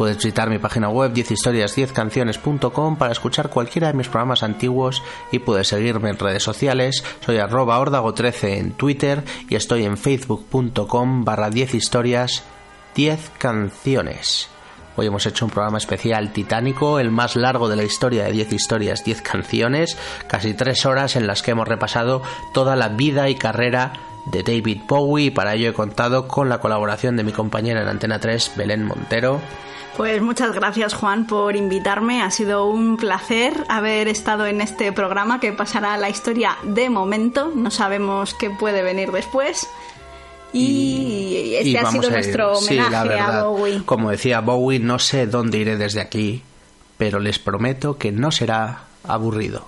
Puedes visitar mi página web 10historias10canciones.com para escuchar cualquiera de mis programas antiguos y puedes seguirme en redes sociales. Soy arroba ordago13 en Twitter y estoy en facebook.com barra 10 historias 10 canciones. Hoy hemos hecho un programa especial titánico, el más largo de la historia de 10 historias, 10 canciones, casi 3 horas en las que hemos repasado toda la vida y carrera de David Bowie y para ello he contado con la colaboración de mi compañera en Antena 3, Belén Montero. Pues muchas gracias Juan por invitarme, ha sido un placer haber estado en este programa que pasará a la historia de momento, no sabemos qué puede venir después. Y, este y ha sido nuestro sí, homenaje a. Bowie. Como decía Bowie, no sé dónde iré desde aquí, pero les prometo que no será aburrido.